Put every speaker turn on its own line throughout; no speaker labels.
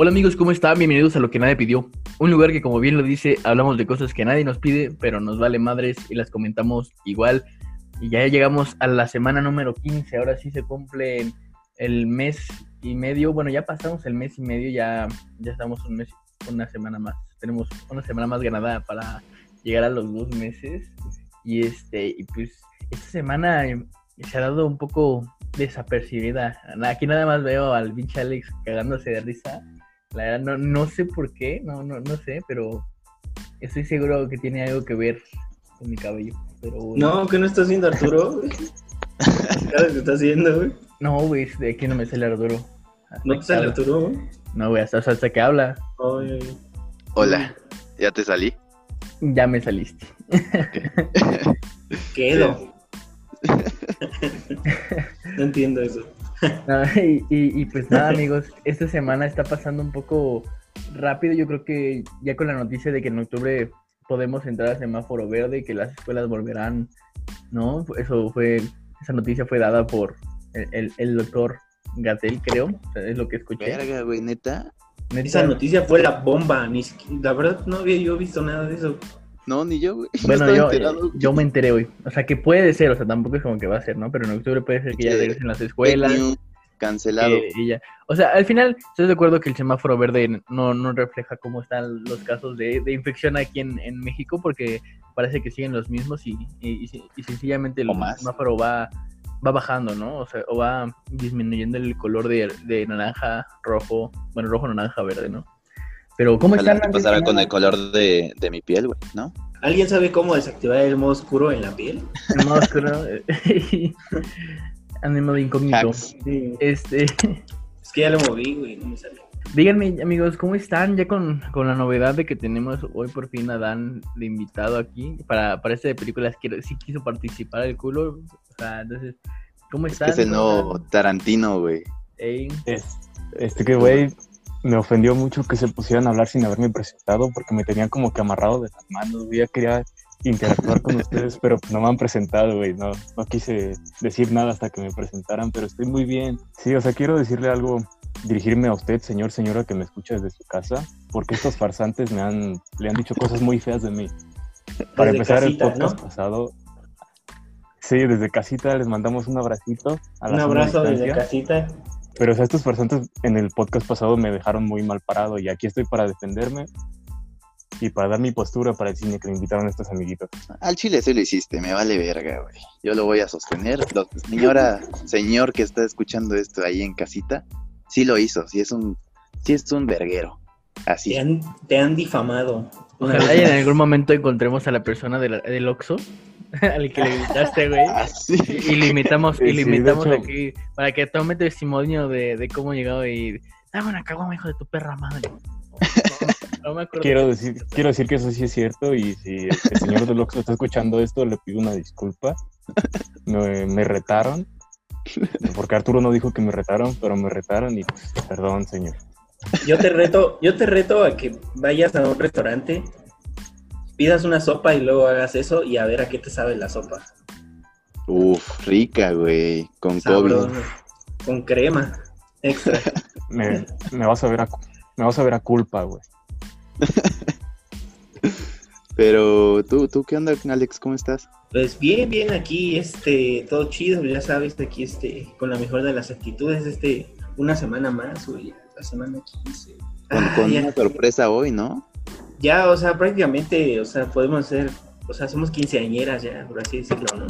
Hola amigos, ¿cómo están? Bienvenidos a Lo que nadie pidió. Un lugar que como bien lo dice, hablamos de cosas que nadie nos pide, pero nos vale madres y las comentamos igual. Y ya llegamos a la semana número 15, ahora sí se cumple el mes y medio, bueno, ya pasamos el mes y medio, ya, ya estamos un mes, una semana más. Tenemos una semana más ganada para llegar a los dos meses. Y este, y pues esta semana se ha dado un poco desapercibida. Aquí nada más veo al pinche Alex cagándose de risa la verdad, no, no sé por qué, no, no, no sé, pero estoy seguro que tiene algo que ver con mi cabello. Pero,
No, ¿qué no está haciendo Arturo? ¿Qué que está haciendo, güey?
No, güey, de aquí no me sale Arturo.
¿No te sale Arturo, güey?
No, güey, hasta, hasta que habla.
Hola, ¿ya te salí?
Ya me saliste.
Quedo. no entiendo eso.
y, pues nada, amigos, esta semana está pasando un poco rápido. Yo creo que ya con la noticia de que en octubre podemos entrar a semáforo verde y que las escuelas volverán, ¿no? Eso fue, esa noticia fue dada por el, doctor Gatel, creo, es lo que escuché.
Verga, güey, neta.
Esa noticia fue la bomba, ni la verdad no había yo visto nada de eso.
No, ni yo, güey.
Bueno, yo, yo me enteré hoy. O sea, que puede ser, o sea, tampoco es como que va a ser, ¿no? Pero en octubre puede ser que ya regresen las escuelas.
Cancelado.
Eh, o sea, al final, estoy de acuerdo que el semáforo verde no, no refleja cómo están los casos de, de infección aquí en, en, México, porque parece que siguen los mismos y, y, y sencillamente el semáforo va, va bajando, ¿no? O sea, o va disminuyendo el color de, de naranja, rojo, bueno, rojo, naranja, verde, ¿no? Pero ¿cómo está
¿Qué pasará con el color de, de mi piel, güey? ¿No?
¿Alguien sabe cómo desactivar el modo oscuro en la piel?
El modo oscuro. Animal incógnito. Este.
Es que ya lo moví, güey, no me salió.
Díganme, amigos, ¿cómo están? Ya con, con, la novedad de que tenemos hoy por fin a Dan de invitado aquí para, para este de películas. Quiero, sí quiso participar el culo. O sea, entonces, ¿cómo están?
Es, que es el nuevo Tarantino, güey.
este que, güey, me ofendió mucho que se pusieran a hablar sin haberme presentado porque me tenían como que amarrado de las manos. Ya quería interactuar con ustedes, pero no me han presentado, güey. No, no quise decir nada hasta que me presentaran, pero estoy muy bien. Sí, o sea, quiero decirle algo, dirigirme a usted, señor, señora, que me escucha desde su casa, porque estos farsantes me han, le han dicho cosas muy feas de mí. Para empezar el podcast pasado, Sí, desde casita les mandamos un abracito.
un abrazo desde casita.
Pero o sea, estos farsantes en el podcast pasado me dejaron muy mal parado y aquí estoy para defenderme y para dar mi postura para el cine que me invitaron estos amiguitos.
Al chile sí lo hiciste, me vale verga, güey. Yo lo voy a sostener. señora, señor que está escuchando esto ahí en casita, sí lo hizo, sí es un, sí es un verguero. Así.
Te han, te han difamado.
Ojalá y en algún momento encontremos a la persona del, del Oxxo al que le gritaste, güey. Ah, y le invitamos, y le invitamos aquí para que tome testimonio de, de cómo llegado y dame una caguama, hijo de tu perra madre.
No, me acuerdo. Quiero decir, quiero decir que eso sí es cierto y si el señor de está escuchando esto, le pido una disculpa. Me, me, retaron, porque Arturo no dijo que me retaron, pero me retaron y pues, perdón, señor.
Yo te reto, yo te reto a que vayas a un restaurante pidas una sopa y luego hagas eso y a ver a qué te sabe la sopa.
Uf, rica, güey, con COVID.
Con crema extra.
me, vas a ver a, me vas a ver a culpa, güey.
Pero tú, tú, ¿qué onda, Alex? ¿Cómo estás?
Pues bien, bien, aquí, este, todo chido, ya sabes, aquí, este, con la mejor de las actitudes, este, una semana más, güey, la semana 15.
Con, con ah, una sorpresa hoy, ¿no?
Ya, o sea, prácticamente, o sea, podemos ser, o sea, somos quinceañeras ya, por así decirlo, ¿no?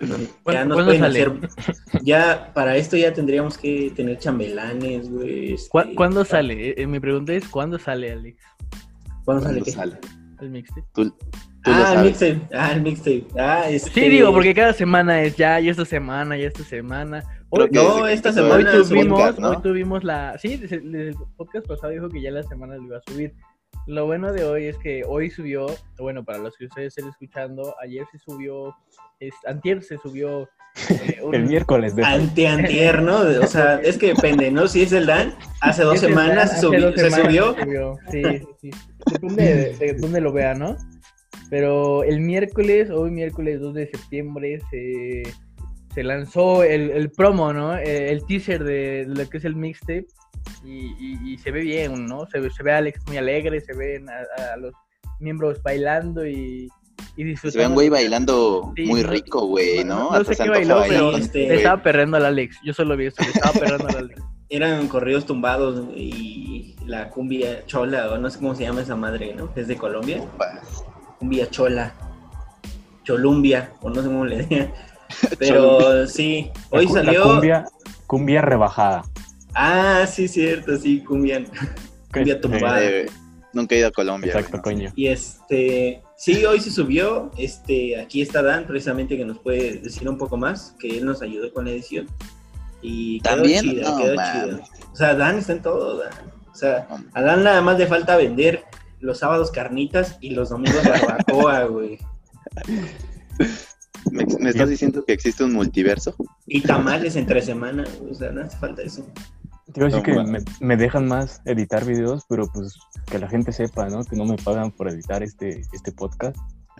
ya nos pueden hacer, ya para esto ya tendríamos que tener chambelanes, güey. Este,
¿Cuándo sale? Eh, eh, mi pregunta es, ¿cuándo sale, Alex?
¿Cuándo, sale qué?
Sale?
El mixtape.
ah, el mixtape, ah, el mixtape, ah, este...
Sí, digo, porque cada semana es ya, y esta semana, y esta semana.
No, esta semana
hoy tuvimos, ¿no? hoy tuvimos la. Sí, desde, el podcast pasado dijo que ya la semana lo iba a subir. Lo bueno de hoy es que hoy subió, bueno, para los que ustedes estén escuchando, ayer se subió, es, antier se subió.
Eh, el miércoles.
De Ante antier, ¿no? O sea, es que depende, ¿no? Si es el Dan, hace dos semanas, se, subió, se subió.
Sí, sí, Depende de, dónde lo vea, ¿no? Pero el miércoles, hoy miércoles 2 de septiembre, se se lanzó el, el promo, ¿no? Eh, el, teaser de, lo que es el mixtape. y, y- y se ve bien, ¿no? Se ve, se ve a Alex muy alegre, se ven a, a los miembros bailando y, y
Se
disfrutando.
ve un güey bailando
Sí,
muy
no-
rico, güey, ¿no?
No,
Hasta
sé
se
qué bailó, pero
este,
estaba perreando al Alex. Yo solo vi eso, le estaba perreando al Alex.
Eran corridos tumbados y la cumbia chola, o no sé cómo se llama esa madre, ¿no? Es de Colombia. Cumbia chola. Cholumbia, o no sé cómo le digan. Pero sí, hoy
la
salió.
cumbia, cumbia rebajada.
Ah, sí, cierto, sí, cumbia. Cumbia
Sí,
tumbada.
Eh, nunca he ido a Colombia.
Exacto,
no.
coño.
Y este, sí, hoy se subió. Este, aquí está Dan, precisamente, que nos puede decir un poco más, que él nos ayudó con la edición. Y quedó
¿También?
chida,
No,
quedó chida. O sea, Dan está en todo, Dan. O sea, a Dan nada más le falta vender los sábados carnitas y los domingos barbacoa, güey.
¿Me, me estás diciendo que existe un multiverso?
Y tamales entre semana, o sea, no hace falta eso.
Te iba a decir que me, me dejan más editar videos, pero pues que la gente sepa, ¿no? Que no me pagan por editar este, este podcast.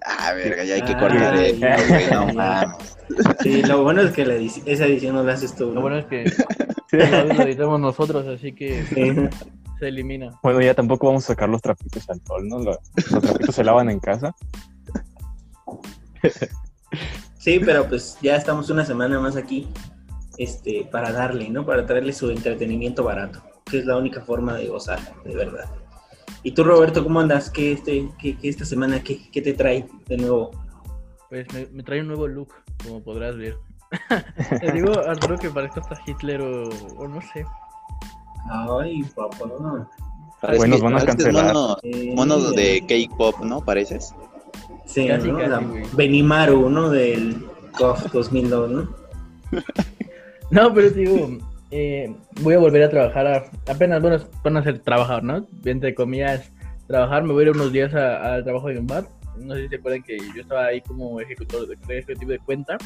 Ah, verga, ya hay que
Ay,
cortar esto, güey, no mames.
Sí, lo bueno es que la edici- esa edición no la haces tú.
Lo
¿no?
bueno es que el lo editamos nosotros, así que
Sí.
se elimina.
Bueno, ya tampoco vamos a sacar los trapitos al sol, ¿no? Los, los trapitos se lavan en casa.
Sí, pero pues ya estamos una semana más aquí este, para darle, ¿no? Para traerle su entretenimiento barato, que es la única forma de gozar, de verdad. Y tú, Roberto, ¿cómo andas? ¿Qué, este, qué, qué esta semana, qué, qué te trae de nuevo?
Pues me, me trae un nuevo look, como podrás ver. Te digo, Arturo, que parezco hasta Hitler o, o no sé.
Ay, papá.
Parece
Güey, nos
que-
van a cancelar.
Mono,
Eh,
mono de K-pop, ¿no? ¿Pareces?
Sí,
Casi,
¿no?
casi,
La. Benimaru, ¿no? Del COF 2002, ¿no?
No, pero digo, eh, voy a volver a trabajar. a- apenas, bueno, van a ser trabajar, ¿no? Entre comillas, trabajar. Me voy a ir unos días al trabajo de un bar. No sé si se acuerdan que yo estaba ahí como ejecutor de, ejecutivo de cuenta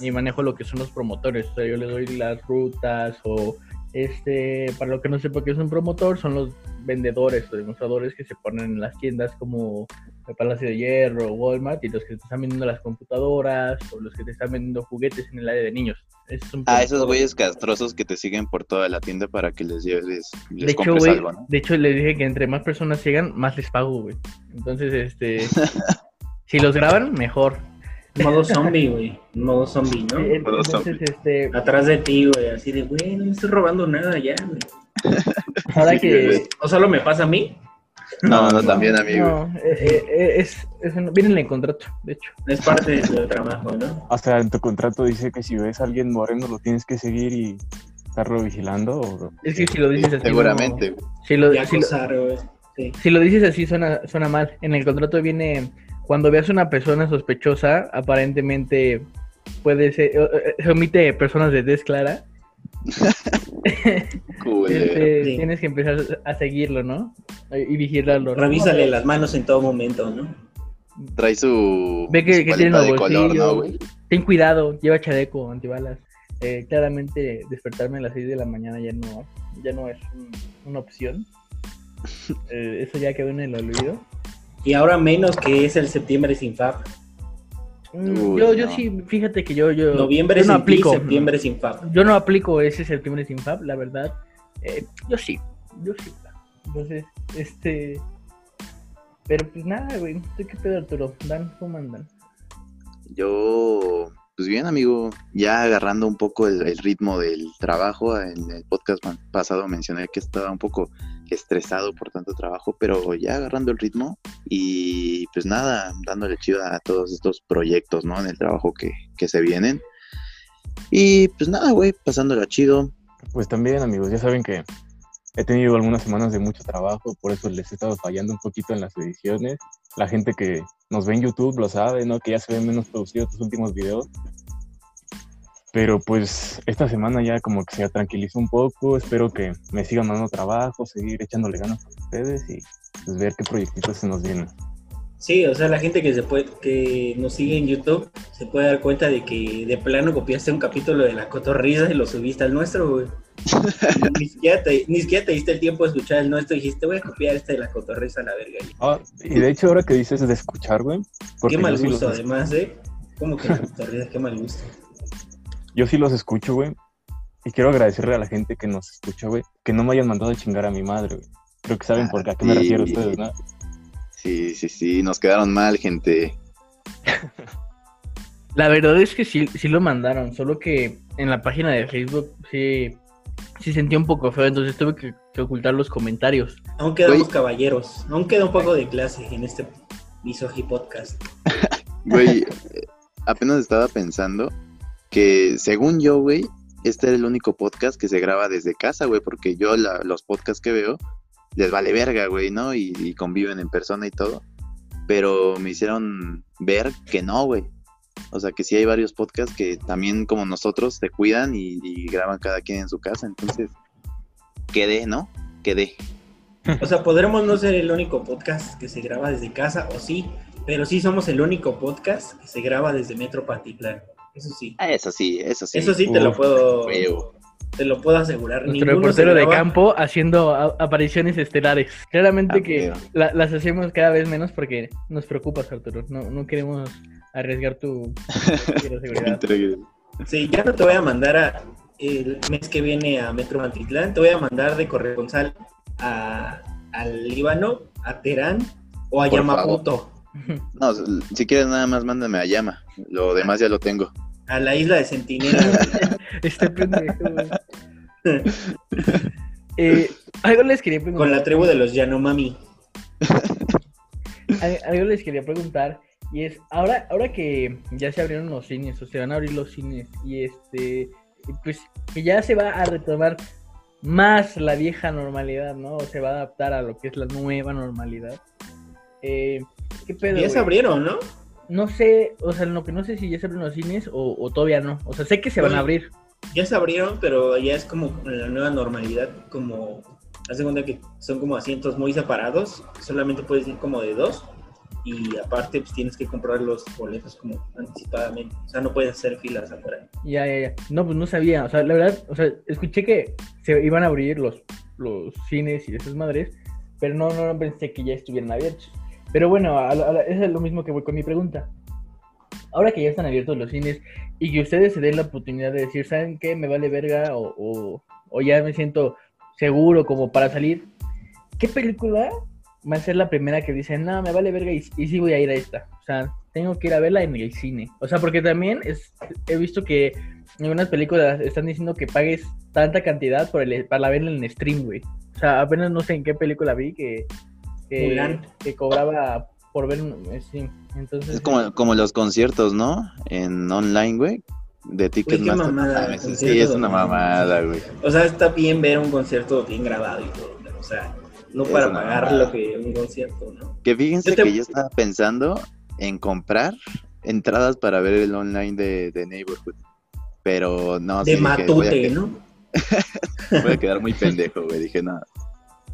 y manejo lo que son los promotores. O sea, yo les doy las rutas o este, para lo que no sepa qué es un promotor, son los vendedores o demostradores que se ponen en las tiendas como el Palacio de Hierro, Walmart y los que te están vendiendo las computadoras o los que te están vendiendo juguetes en el área de niños. Es un
Ah, esos güeyes castrosos que te siguen por toda la tienda para que les lleves, les
De hecho, güey,
algo, ¿no?
de hecho les dije que entre más personas llegan, más les pago, güey. Entonces, este, si los graban, mejor.
Modo zombie, güey. Modo zombie, ¿no?
Eh, Entonces, este,
Atrás de ti, güey. Así de, güey, no me estoy robando nada ya, güey.
ahora
Sí,
que
güey.
¿O solo me pasa a mí?
No, no, también, amigo.
no, eh, eh, es, es un- viene en el contrato, de hecho.
Es parte de tu trabajo, ¿no?
O sea, en tu contrato dice que si ves a alguien moreno lo tienes que seguir y estarlo vigilando. O...
Es que si lo dices así,
Seguramente.
no- si lo.
Sí.
si lo dices así suena, suena mal. En el contrato viene cuando veas una persona sospechosa, aparentemente puede ser, eh, eh, se omite personas de tez clara. Este,
Sí.
Tienes que empezar a seguirlo, ¿no? Y vigilarlo. ¿no?
Revísale las manos en todo momento, ¿no?
Trae su,
Ve que,
su
que tiene
de color,
bolsillos.
¿no, güey?
Ten cuidado, lleva chaleco, antibalas. Eh, claramente despertarme a las 6 de la mañana ya no, ya no es un- una opción. Eh, eso ya quedó en el olvido.
Y ahora menos que es el septiembre sin FAB.
Mm,
Uy,
yo, yo
no.
sí, fíjate que yo, yo,
Noviembre
yo no
sin
aplico.
ti, septiembre sin FAB.
Yo no aplico ese septiembre sin FAB, la verdad. Eh, yo sí, yo sí. Entonces, este. Pero pues nada, güey. ¿Tú qué pedo, Arturo? Dan, ¿cómo andan?
Yo, pues bien, amigo, ya agarrando un poco el, el ritmo del trabajo. En el podcast pasado mencioné que estaba un poco estresado por tanto trabajo, pero ya agarrando el ritmo y pues nada, dándole chido a todos estos proyectos, ¿no? En el trabajo que, que se vienen. Y pues nada, güey, pasándola chido.
Pues también, amigos, ya saben que he tenido algunas semanas de mucho trabajo, por eso les he estado fallando un poquito en las ediciones. La gente que nos ve en YouTube lo sabe, ¿no? Que ya se ven menos producidos tus últimos videos. Pero pues esta semana ya como que se tranquilizó un poco, espero que me sigan dando trabajo, seguir echándole ganas a ustedes y pues ver qué proyectitos se nos vienen.
Sí, o sea, la gente que se puede, que nos sigue en YouTube se puede dar cuenta de que de plano copiaste un capítulo de la cotorriza y lo subiste al nuestro, güey. ni, siquiera te, ni siquiera te diste el tiempo de escuchar el nuestro y dijiste, voy a copiar este de la cotorriza a la verga.
Ah, y de hecho ahora que dices de escuchar, güey,
Qué mal
sí,
gusto,
los,
además, ¿eh? ¿Cómo que la cotorriza? Qué mal gusto.
Yo sí los escucho, güey. Y quiero agradecerle a la gente que nos escucha, güey, que no me hayan mandado a chingar a mi madre, güey. Creo que saben por qué, a qué me refiero ustedes, ¿no?
Sí, sí, sí, nos quedaron mal, gente.
La verdad es que sí, sí lo mandaron, solo que en la página de Facebook sí, sí sentí un poco feo, entonces tuve que, que ocultar los comentarios.
Aún quedamos
Güey.
caballeros. Aún queda un poco de clase en este Misogi Podcast.
Güey, eh, apenas estaba pensando que según yo, güey, este era el único podcast que se graba desde casa, güey, porque yo los podcasts que veo les vale verga, güey, ¿no? Y, conviven en persona y todo. Pero me hicieron ver que no, güey. O sea, que sí hay varios podcasts que también como nosotros se cuidan y, y graban cada quien en su casa. Entonces, quedé, ¿no? Quedé.
O sea, podremos no ser el único podcast que se graba desde casa, o sí, pero sí somos el único podcast que se graba desde Metro Patitlán. Eso sí.
Ah, Eso sí, eso sí.
Eso sí te lo puedo, te lo puedo asegurar.
Nuestro reportero de campo haciendo apariciones estelares. Claramente
Ah,
que la- las hacemos cada vez menos porque nos preocupas, Arturo. No, no queremos arriesgar tu ciberseguridad.
Sí, ya no te voy a mandar a, el mes que viene a Metro Patitlán, te voy a mandar de corresponsal a, al Líbano, a Teherán o a
Por
Yamamoto,
No, si quieres nada más mándame a llama. Lo demás ya lo tengo.
a la isla de Sentinela.
Este pendejo. Eh, algo les quería preguntar.
con la tribu de los Yanomami.
Al- Algo les quería preguntar y es ahora ahora que ya se abrieron los cines o se van a abrir los cines y este pues que ya se va a retomar más la vieja normalidad, ¿no? O se va a adaptar a lo que es la nueva normalidad. Eh, ¿Qué pedo?
Ya se abrieron, ¿no?
No sé, o sea, lo que no sé si ya se abren los cines o, o todavía no. O sea, sé que se van a
Oye.
abrir.
Ya se abrieron, pero ya es como la nueva normalidad, como, haz de cuenta que son como asientos muy separados, solamente puedes ir como de dos, y aparte pues tienes que comprar los boletos como anticipadamente, o sea, no puedes hacer filas afuera.
Ya, ya, ya. No, pues no sabía. O sea, la verdad, o sea, escuché que se iban a abrir los, los cines y esas madres, pero no, no pensé que ya estuvieran abiertos. Pero bueno, a es lo mismo que voy con mi pregunta. Ahora que ya están abiertos los cines y que ustedes se den la oportunidad de decir, ¿saben qué? Me vale verga o, o, ya me siento seguro como para salir. ¿Qué película va a ser la primera que dicen, no, me vale verga y, y sí voy a ir a esta? O sea, tengo que ir a verla en el cine. O sea, porque también es, he visto que en algunas películas están diciendo que pagues tanta cantidad por el, para verla en stream, güey. O sea, apenas no sé en qué película vi que, que, cobraba por ver un stream. Entonces,
Es como, como los conciertos, ¿no? En online, güey. De Ticketmaster.
mamada,
Ah, sí,
concierto
sí, es una mamada, güey.
O sea, está bien ver un concierto bien grabado y todo, pero, o sea, no para pagar
mamada.
lo que un concierto, ¿no?
Que fíjense
Yo te-
que yo estaba pensando en comprar entradas para ver el online de, de Neighborhood. Pero no,
De
sí, dije, voy a,
matute,
que-
¿no?
voy a quedar muy pendejo, güey. Dije, no,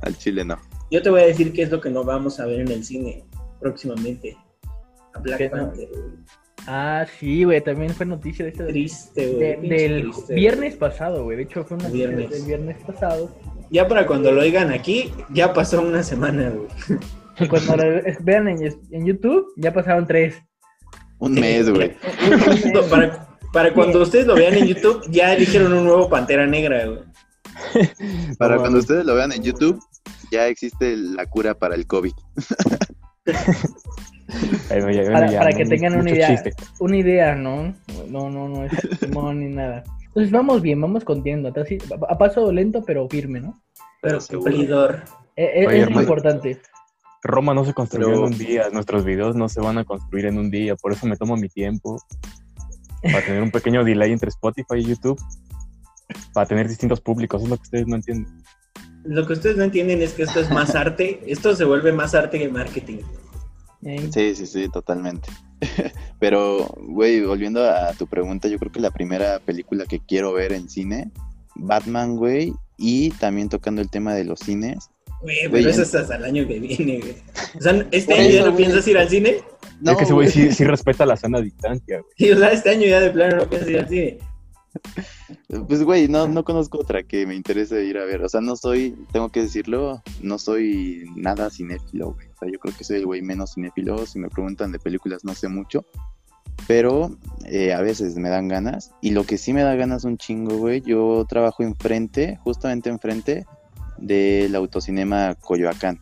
al chile no.
Yo te voy a decir qué es lo que no vamos a ver en el cine próximamente. A Black
¿Qué no?
Panther, güey.
Ah, sí, güey, también fue noticia de este
Triste, güey.
del
triste,
viernes pasado, güey. De hecho, fue una noticia
Viernes.
del viernes pasado.
Ya para cuando lo oigan aquí, ya pasó una semana, güey.
Cuando lo vean en, en YouTube, ya pasaron tres.
Un mes, güey.
No, para, para cuando ustedes lo vean en YouTube, ya eligieron un nuevo Pantera Negra, güey.
Para
No
cuando ustedes lo vean en YouTube, ya existe la cura para el COVID.
Me- me
Para, que tengan una idea,
chiste.
una idea, ¿no? No, no, no es Simón ni nada. Entonces vamos bien, vamos contiendo, a paso lento pero firme, ¿no?
Pero
Seguro.
cumplidor.
Eh, eh,
Oye,
es
hermano.
importante.
Roma no se construyó
Pero-
en un día, nuestros videos no se van a construir en un día, por eso me tomo mi tiempo para tener un pequeño delay entre Spotify y YouTube, para tener distintos públicos, es lo que ustedes no entienden.
Lo que ustedes no entienden es que esto es más arte. Esto se vuelve más arte que marketing.
Eh,
Sí, sí, sí, totalmente. Pero, güey, volviendo a tu pregunta, yo creo que la primera película que quiero ver en cine, Batman, güey, y también tocando el tema de los cines.
Güey, pero eso es hasta el año que viene, güey. O sea, ¿este año ya no piensas ir al cine?
No,
es que ese güey sí, sí respeta la sana distancia, güey.
Y, o sea, este año ya de plano no piensas ir al cine.
Pues, güey, no, no conozco otra que me interese ir a ver. O sea, no soy, tengo que decirlo, no soy nada cinéfilo, güey. O sea, yo creo que soy el güey menos cinéfilo. Si me preguntan de películas, no sé mucho. pero eh, a veces me dan ganas. Y lo que sí me da ganas un chingo, güey, yo trabajo enfrente, justamente enfrente del autocinema Coyoacán.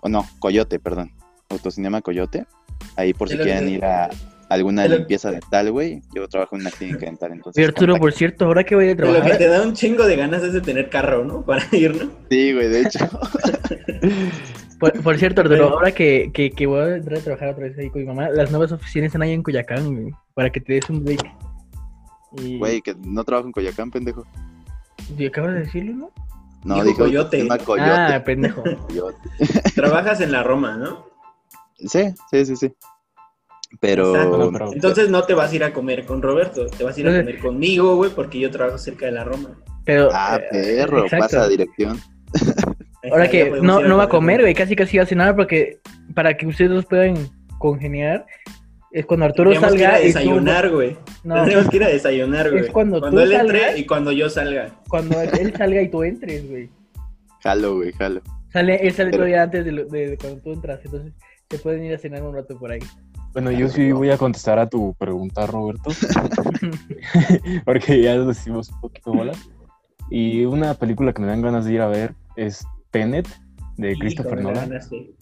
O no, Coyote, perdón. Autocinema Coyote. Ahí por si quieren ir a alguna
lo-
limpieza dental, güey. Yo trabajo en una clínica dental, entonces.
Oye, Arturo,
contacto.
por cierto, ahora que voy a
De lo que
trabajar,
te da un chingo de ganas es de tener carro, ¿no? Para ir, ¿no?
Sí, güey, de hecho.
por, por cierto, Arturo, ahora que, que, que voy a entrar a trabajar otra vez ahí con mi mamá, las nuevas oficinas están ahí en Coyacán, güey, para que te des un break. Y,
Güey, que no trabajo en Coyoacán, pendejo.
¿y acabas de decirlo, no?
No,
Dijo
dije
Coyote.
autocinema Coyote.
Ah, pendejo.
Coyote.
Trabajas en la Roma, ¿no?
Sí, sí, sí, sí. Pero.
Exacto.
No, pero-
Entonces no te vas a ir a comer con Roberto, te vas a ir a comer conmigo, güey, porque yo trabajo cerca de la Roma.
Pero,
Ah,
eh,
perro,
exacto.
pasa a dirección.
Ahora que no, no va a comer, güey, casi casi va a cenar porque para que ustedes dos puedan congeniar es cuando Arturo
Tendríamos que ir
salga
a desayunar, güey.
no,
Tendríamos que ir a desayunar, güey.
Es cuando tú
él
salgas-
entre y cuando yo salga.
cuando él salga y tú entres, güey.
Jalo, güey, jalo.
Sale, él sale
Pero-
todavía antes de, lo- de- de cuando tú entras, entonces se pueden ir a cenar un rato por ahí.
Bueno, yo sí voy a contestar a tu pregunta, Roberto, porque ya nos hicimos un poquito bolas. Y una película que me dan ganas de ir a ver es Tenet, de Christopher Nolan.
ganaste.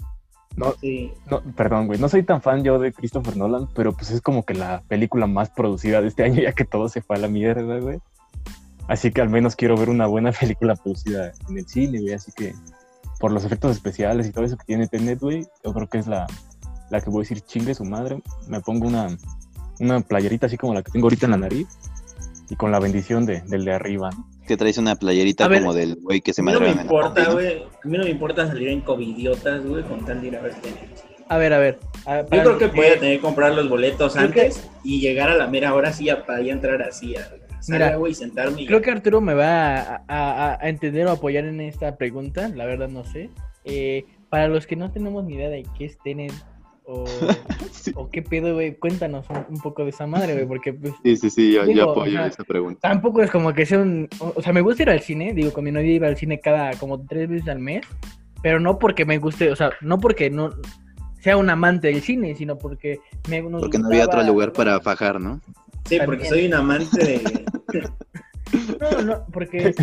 No.
Sí.
No, perdón, güey, no soy tan fan yo de Christopher Nolan, pero pues es como que la película más producida de este año, ya que todo se fue a la mierda, güey. Así que al menos quiero ver una buena película producida en el cine, güey. Así que por los efectos especiales y todo eso que tiene Tenet, güey, yo creo que es la, la que voy a decir chingue su madre. Me pongo una, una playerita así como la que tengo ahorita en la nariz y con la bendición de, del de arriba, ¿no?
Que traes una playerita
A ver,
como del güey que se
A mí no me importa,
¿no?
güey. A mí no me importa salir en covidiotas, güey, con tal de ir a ver.
A ver, a ver. a-
Yo
para-
creo que
eh,
voy a tener que comprar los boletos
que-
antes y llegar a la mera hora sí a- para ya entrar así a
Mira,
güey, y sentarme. y-
Creo que Arturo me va a, a- a entender o apoyar en esta pregunta, la verdad no sé. Eh, para los que no tenemos ni idea de qué es Tenet o,
Sí.
o qué pedo, güey, cuéntanos un, un poco de esa madre, güey, porque pues
Sí, sí, sí, yo, apoyo
o sea,
esa pregunta.
tampoco es como que sea un... O o sea, me gusta ir al cine, digo, con mi novia iba al cine cada como tres veces al mes, pero no porque me guste, o sea, no porque no sea un amante del cine, sino porque me nos
Porque no había otro lugar para fajar, ¿no?
Sí, porque soy un amante de.
No, no, porque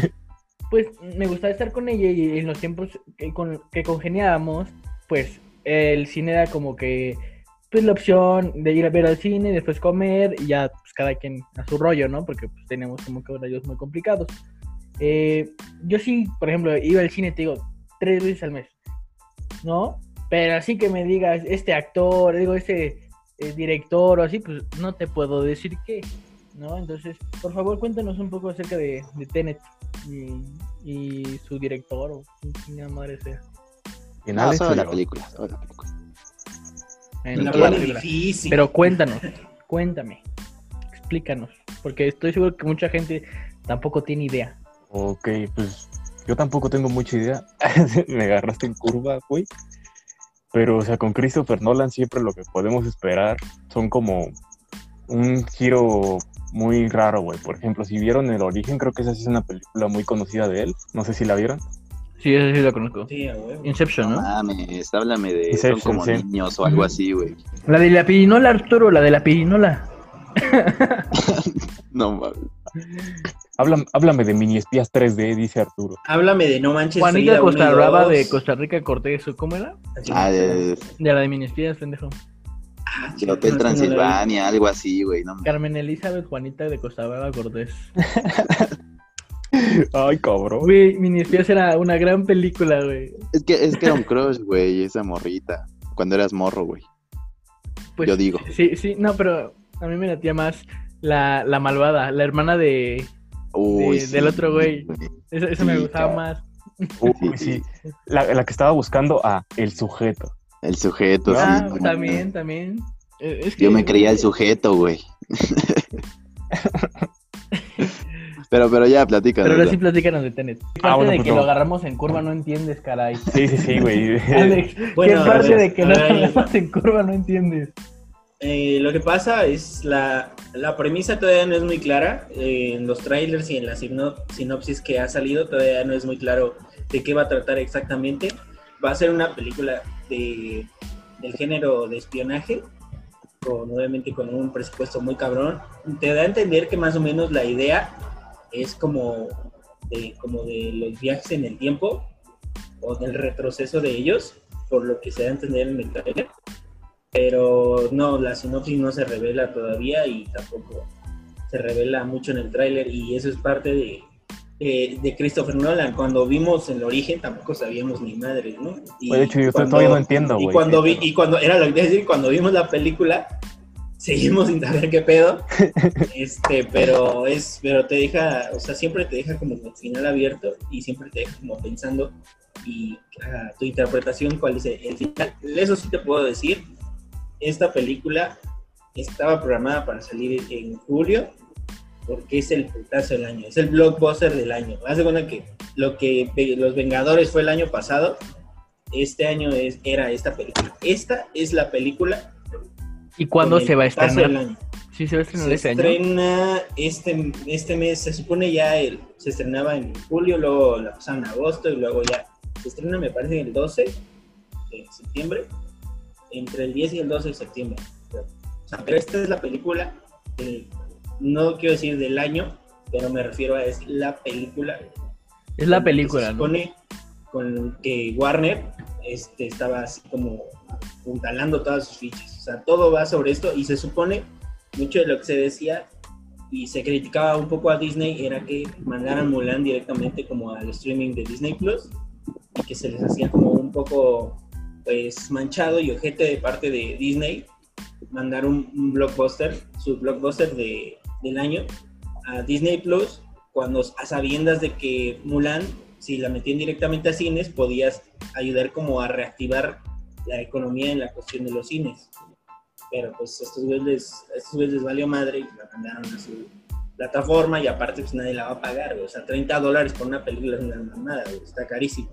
pues me gustaba estar con ella y en los tiempos que, con, que congeniábamos, pues el cine era como que pues la opción de ir a ver al cine, después comer y ya pues cada quien a su rollo, ¿no? Porque pues tenemos como que horarios muy complicados. Eh, yo sí, por ejemplo, iba al cine, te digo, tres veces al mes, ¿no? Pero así que me digas, este actor, digo, este eh, director o así, pues no te puedo decir qué, ¿no? Entonces, por favor, cuéntanos un poco acerca de, de Tenet y, su director o quien madre sea.
En
No,
Alex
solo la película, solo la película.
En
La
película.
difícil.
Pero cuéntanos, cuéntame, explícanos, porque estoy seguro que mucha gente tampoco tiene idea.
Ok, pues yo tampoco tengo mucha idea. Me agarraste en curva, güey. Pero, o sea, con Christopher Nolan siempre lo que podemos esperar son como un giro muy raro, güey. Por ejemplo, si vieron El Origen, creo que esa sí es una película muy conocida de él. No sé si la vieron.
Sí, eso sí lo conozco.
Sí, a huevo.
Inception,
No
¿no?
mames, háblame de
Inception,
son como
sí.
niños o algo así, güey.
La de la pirinola, Arturo, la de la pirinola.
No mames.
Háblame, háblame de mini espías 3D, dice Arturo.
Háblame de No Manches
Juanita Costa Brava de Costa Rica Cortés, ¿o ¿cómo era?
Ah, de,
De la de Miniespías, pendejo.
Ah,
de Hotel
no, no la.
Transilvania, algo así, güey. No.
Carmen Elizabeth Juanita de Costa Brava Cortés.
Ay, cabrón.
Güey, Miniespías era una gran película, güey.
Es que, es que era un crush, güey, esa morrita. Cuando eras morro, güey.
Pues,
Yo digo.
Sí, sí, no, pero a mí me latía más la, la malvada, la hermana de...
Uy,
De- del otro güey. Eso, eso me
Sí,
gustaba más.
Uy,
Sí.
La, la que estaba buscando a el sujeto.
El sujeto,
ah,
sí. no
también, también. Eh, Es que,
Yo me creía el sujeto, güey. pero, pero ya, platícanos.
Pero ahora sí platícanos de Tenet. ¿Qué
Ah,
parte
bueno,
de
pues
que
no.
lo agarramos en curva no entiendes, caray?
Sí, sí, sí, güey.
Alex,
Bueno,
¿qué parte
ver,
de que lo agarramos en curva no entiendes?
Eh, lo que pasa es la, la premisa todavía no es muy clara. Eh, en los trailers y en la sino- sinopsis que ha salido todavía no es muy claro de qué va a tratar exactamente. Va a ser una película de, del género de espionaje con, obviamente con un presupuesto muy cabrón. Te da a entender que más o menos la idea es como de, como de los viajes en el tiempo o del retroceso de ellos, por lo que se da a entender en el trailer. Pero no, la sinopsis no se revela todavía y tampoco se revela mucho en el tráiler y eso es parte de, eh, de Christopher Nolan. Cuando vimos el origen tampoco sabíamos ni madre, ¿no?
Y de hecho, yo todavía no entiendo,
güey. Y cuando, vi, y cuando, era lo que decir, cuando vimos la película, seguimos sin saber qué pedo. este, pero es, pero te deja, o sea, siempre te deja como el final abierto y siempre te deja como pensando y ah, tu interpretación cuál es el final. Eso sí te puedo decir. Esta película estaba programada para salir en julio porque es el putazo del año, es el blockbuster del año. Haz de cuenta que lo que Los Vengadores fue el año pasado, este año es, era esta película. Esta es la película.
¿Y cuándo se va a estrenar? Sí, se va a estrenar
se
este
estrena Este, este mes, se supone ya el, se estrenaba en julio, luego la pasaron en agosto y luego ya se estrena, me parece, el 12 de septiembre, entre el 10 y el 12 de septiembre. O sea, pero esta es la película del no quiero decir del año, pero me refiero a es la película.
Es la película,
se supone con que Warner este, estaba así como apuntalando todas sus fichas. O sea, todo va sobre esto y se supone, mucho de lo que se decía y se criticaba un poco a Disney era que mandaran Mulan directamente como al streaming de Disney Plus y que se les hacía como un poco pues manchado y ojete de parte de Disney mandar un blockbuster, su blockbuster de del año a Disney Plus cuando a sabiendas de que Mulan, si la metían directamente a cines, podías ayudar como a reactivar la economía en la cuestión de los cines. Pero pues estos güeyes, estos les valió madre y la mandaron a su plataforma y aparte pues nadie la va a pagar, O sea, 30 dólares por una película es una mamada, Está carísimo.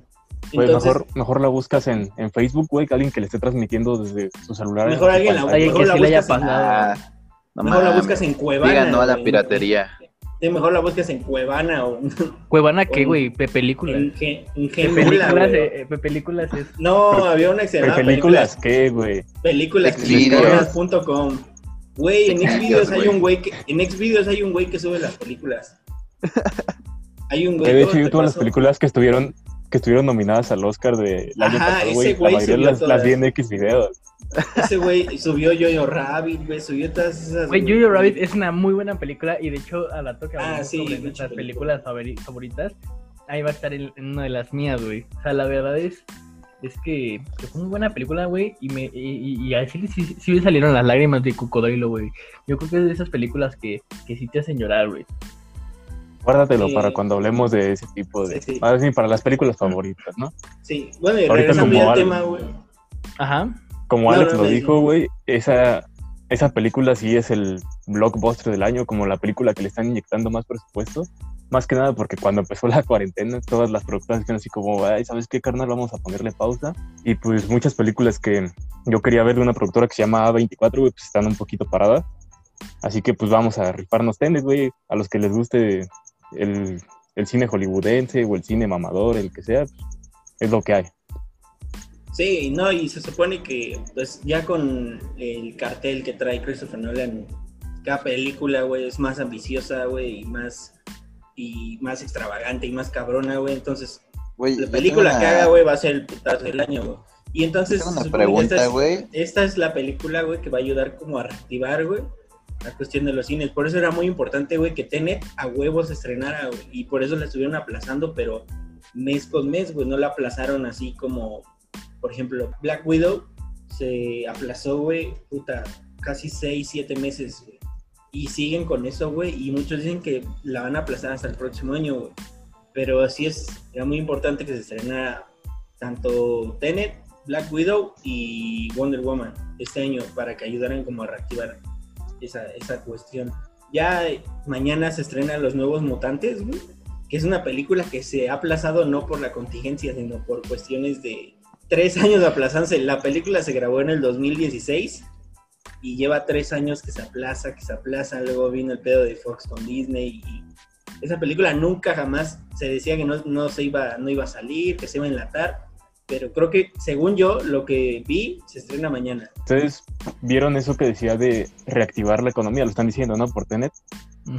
mejor, mejor la buscas en, en Facebook, güey, que alguien que le esté transmitiendo desde su celular.
Mejor alguien la, mejor la buscas mejor la buscas en Cuevana.
Digan no a la piratería.
Mejor la buscas en Cuevana o...
¿Cuevana qué, güey? ¿Películas?
En, en
películas, eh, películas es...
No, había una excelente
¿Películas qué, güey?
Películas. Películas.com. Güey, en Xvideos hay un güey que... En Xvideos hay un güey que sube las películas. Hay un güey...
De hecho, yo tuve las películas que estuvieron que estuvieron nominadas al Oscar de
año pasado, güey. La mayoría
las, las vi en X videos.
Ese güey subió Jojo Rabbit, güey, subió todas esas.
Güey, Jojo Rabbit es una muy buena película y de hecho a la toca
ah, sí,
sobre nuestras películas favoritas. Ahí va a estar en, una de las mías, güey. O sea, la verdad es, es que, fue muy buena película, güey. Y, me, y, y, a decirle sí, sí, me salieron las lágrimas de Cocodrilo, güey. Yo creo que es de esas películas que, que sí te hacen llorar, güey.
Guárdatelo para cuando hablemos de ese tipo de. Sí, sí. para las películas favoritas, ¿no?
Sí, bueno, y regresando al tema, güey.
Ajá
como Alex lo dijo, güey, esa, esa película sí es el blockbuster del año, como la película que le están inyectando más presupuesto. Más que nada porque cuando empezó la cuarentena, todas las productoras dijeron así como, ay, ¿sabes qué, carnal? Vamos a ponerle pausa. Y pues muchas películas que yo quería ver de una productora que se llama A24, güey, pues están un poquito paradas. Así que pues vamos a rifarnos tenis, güey, a los que les guste el, el cine hollywoodense o el cine mamador, el que sea, pues, es lo que hay.
Sí, no, y se supone que pues ya con el cartel que trae Christopher Nolan, cada película, güey, es más ambiciosa, güey, y más, y más extravagante y más cabrona, güey. Entonces, la película que haga, güey, va a ser el putazo del año, güey. Y entonces,
una pregunta,
esta,
es,
esta es la película, güey, que va a ayudar como a reactivar, güey, la cuestión de los cines. Por eso era muy importante, güey, que Tenet a huevos estrenara, güey. Y por eso la estuvieron aplazando, pero mes con mes, güey, no la aplazaron así como por ejemplo, Black Widow se aplazó, güey, puta, casi 6, 7 meses, güey. Y siguen con eso, güey, y muchos dicen que la van a aplazar hasta el próximo año, güey. Pero así es, era muy importante que se estrenara tanto Tenet, Black Widow y Wonder Woman este año para que ayudaran como a reactivar esa, esa cuestión. Ya mañana se estrenan Los Nuevos Mutantes, güey, que es una película que se ha aplazado no por la contingencia, sino por cuestiones de, tres años de. La película se grabó en el 2016 y lleva tres años que se aplaza, que se aplaza. Luego vino el pedo de Fox con Disney y esa película nunca jamás se decía que no, se iba, no iba a salir, que se iba a enlatar. pero creo que, según yo, lo que vi, se estrena mañana.
Ustedes vieron eso que decía de reactivar la economía, lo están diciendo, ¿no? Por Tenet.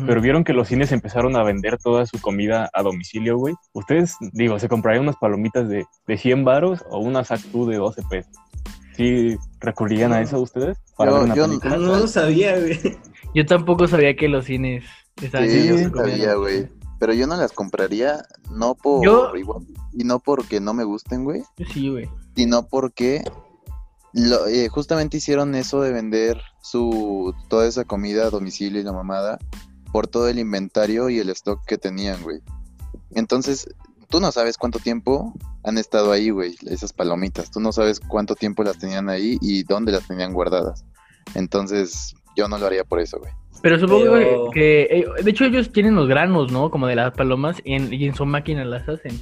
Pero vieron que los cines empezaron a vender toda su comida a domicilio, güey. Ustedes, digo, se comprarían unas palomitas de, de 100 varos o una Sactu de 12 pesos. ¿Sí recurrían a eso ustedes para
Yo-
ver una
yo-
película?
Ah, no lo sabía, güey.
Yo tampoco sabía que los cines estaban
Sí, yo sabía, güey. Pero yo no las compraría, no por
Yo-
igual, y no porque no me gusten, güey,
Sí, güey.
sino porque lo- eh, justamente hicieron eso de vender su toda esa comida a domicilio y la mamada por todo el inventario y el stock que tenían, güey. Entonces, tú no sabes cuánto tiempo han estado ahí, güey, esas palomitas. Tú no sabes cuánto tiempo las tenían ahí y dónde las tenían guardadas. Entonces, yo no lo haría por eso, güey.
Pero supongo
Pero-
que, que, eh, de hecho ellos tienen los granos, ¿no? Como de las palomas y en, y en su máquina las hacen.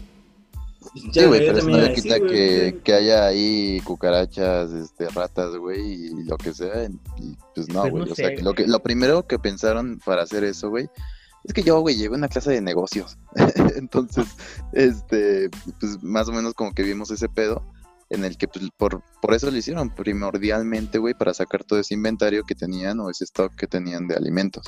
Sí, güey, pero eso no le quita
güey,
que,
sí.
que haya ahí cucarachas, este, ratas, güey, y lo que sea. Y pues no,
Pues
güey.
no
o sea,
sé,
que lo, que, lo primero que pensaron para hacer eso, güey, es que yo, güey, llevé una clase de negocios. Entonces, este, pues más o menos como que vimos ese pedo en el que pues, por, por eso lo hicieron primordialmente, güey, para sacar todo ese inventario que tenían o ese stock que tenían de alimentos.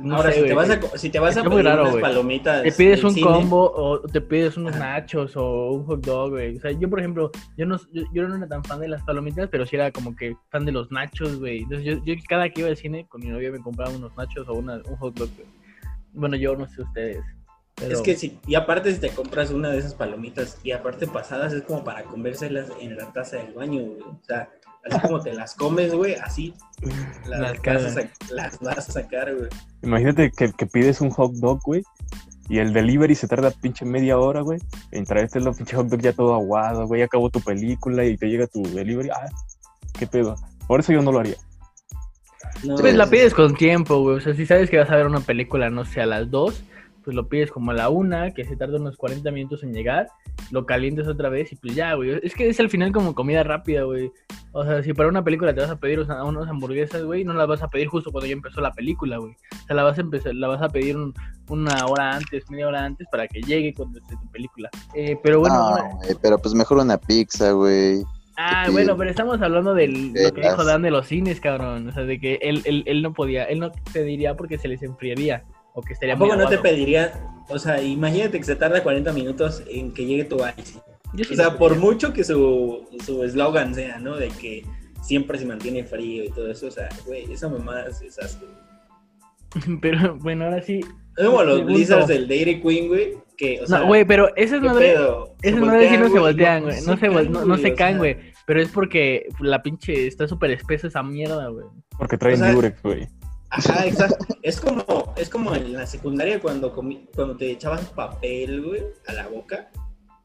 No
Ahora,
sé,
si, te vas a, si te vas a pedir
raro,
unas
güey.
palomitas.
Te pides un
cine,
combo o te pides unos nachos o un hot dog, güey. O sea, yo, por ejemplo, yo no, yo, yo no era tan fan de las palomitas, pero sí era como que fan de los nachos, güey. Entonces, yo, yo cada que iba al cine con mi novia me compraba unos nachos o una, un hot dog, güey. Bueno, yo no sé ustedes. Pero...
Es que si, y aparte si te compras una de esas palomitas y aparte pasadas es como para comérselas en la taza del baño, güey. O sea, así como te las comes, güey, así las,
Las
vas, a
cagas.
sac- las vas a sacar, güey.
Imagínate que, que pides un hot dog, güey, y el delivery se tarda pinche media hora, güey, en traerte el pinche hot dog ya todo aguado, güey, ya acabó tu película y te llega tu delivery. Ah, qué pedo. Por eso yo no lo haría.
No,
Pues la
es-
pides con tiempo, güey. O sea, si sabes que vas a ver una película, no sé, a las 2, pues lo pides como a la 1, que se tarda unos 40 minutos en llegar, lo calientes otra vez y pues ya, güey. Es que es al final como comida rápida, güey. O sea, si para una película te vas a pedir unas, unas hamburguesas, güey, no las vas a pedir justo cuando ya empezó la película, güey. O sea, la vas a empezar, la vas a pedir un- una hora antes, media hora antes para que llegue cuando esté tu película. Eh, pero bueno,
no,
ahora-
güey, pero pues mejor una pizza, güey.
Ah, bueno, pero estamos hablando de lo que dijo Dan de los cines, cabrón. O sea, de que él, él, él no podía, él no pediría porque se les enfriaría o que estaría
Tampoco no te pediría, o sea, imagínate que se tarda 40 minutos en que llegue tu ice.
Yo
O sea, por mucho que su su eslogan sea, ¿no? De que siempre se mantiene frío y todo eso, o sea, güey, esa mamada es desastre.
Pero bueno, ahora sí.
Es como los blizzards del Dairy Queen, güey, que, o sea,
no, güey, pero esas
¿qué
madres, esas madres sí no se voltean, güey. No se, vol-
caen,
no, no se caen, güey. Pero es porque la pinche está súper espesa esa mierda, güey.
Porque traen
O sea-
Durex, güey.
Ajá, exacto. Es como, es como en la secundaria cuando, comi- cuando te echabas papel, güey, a la boca,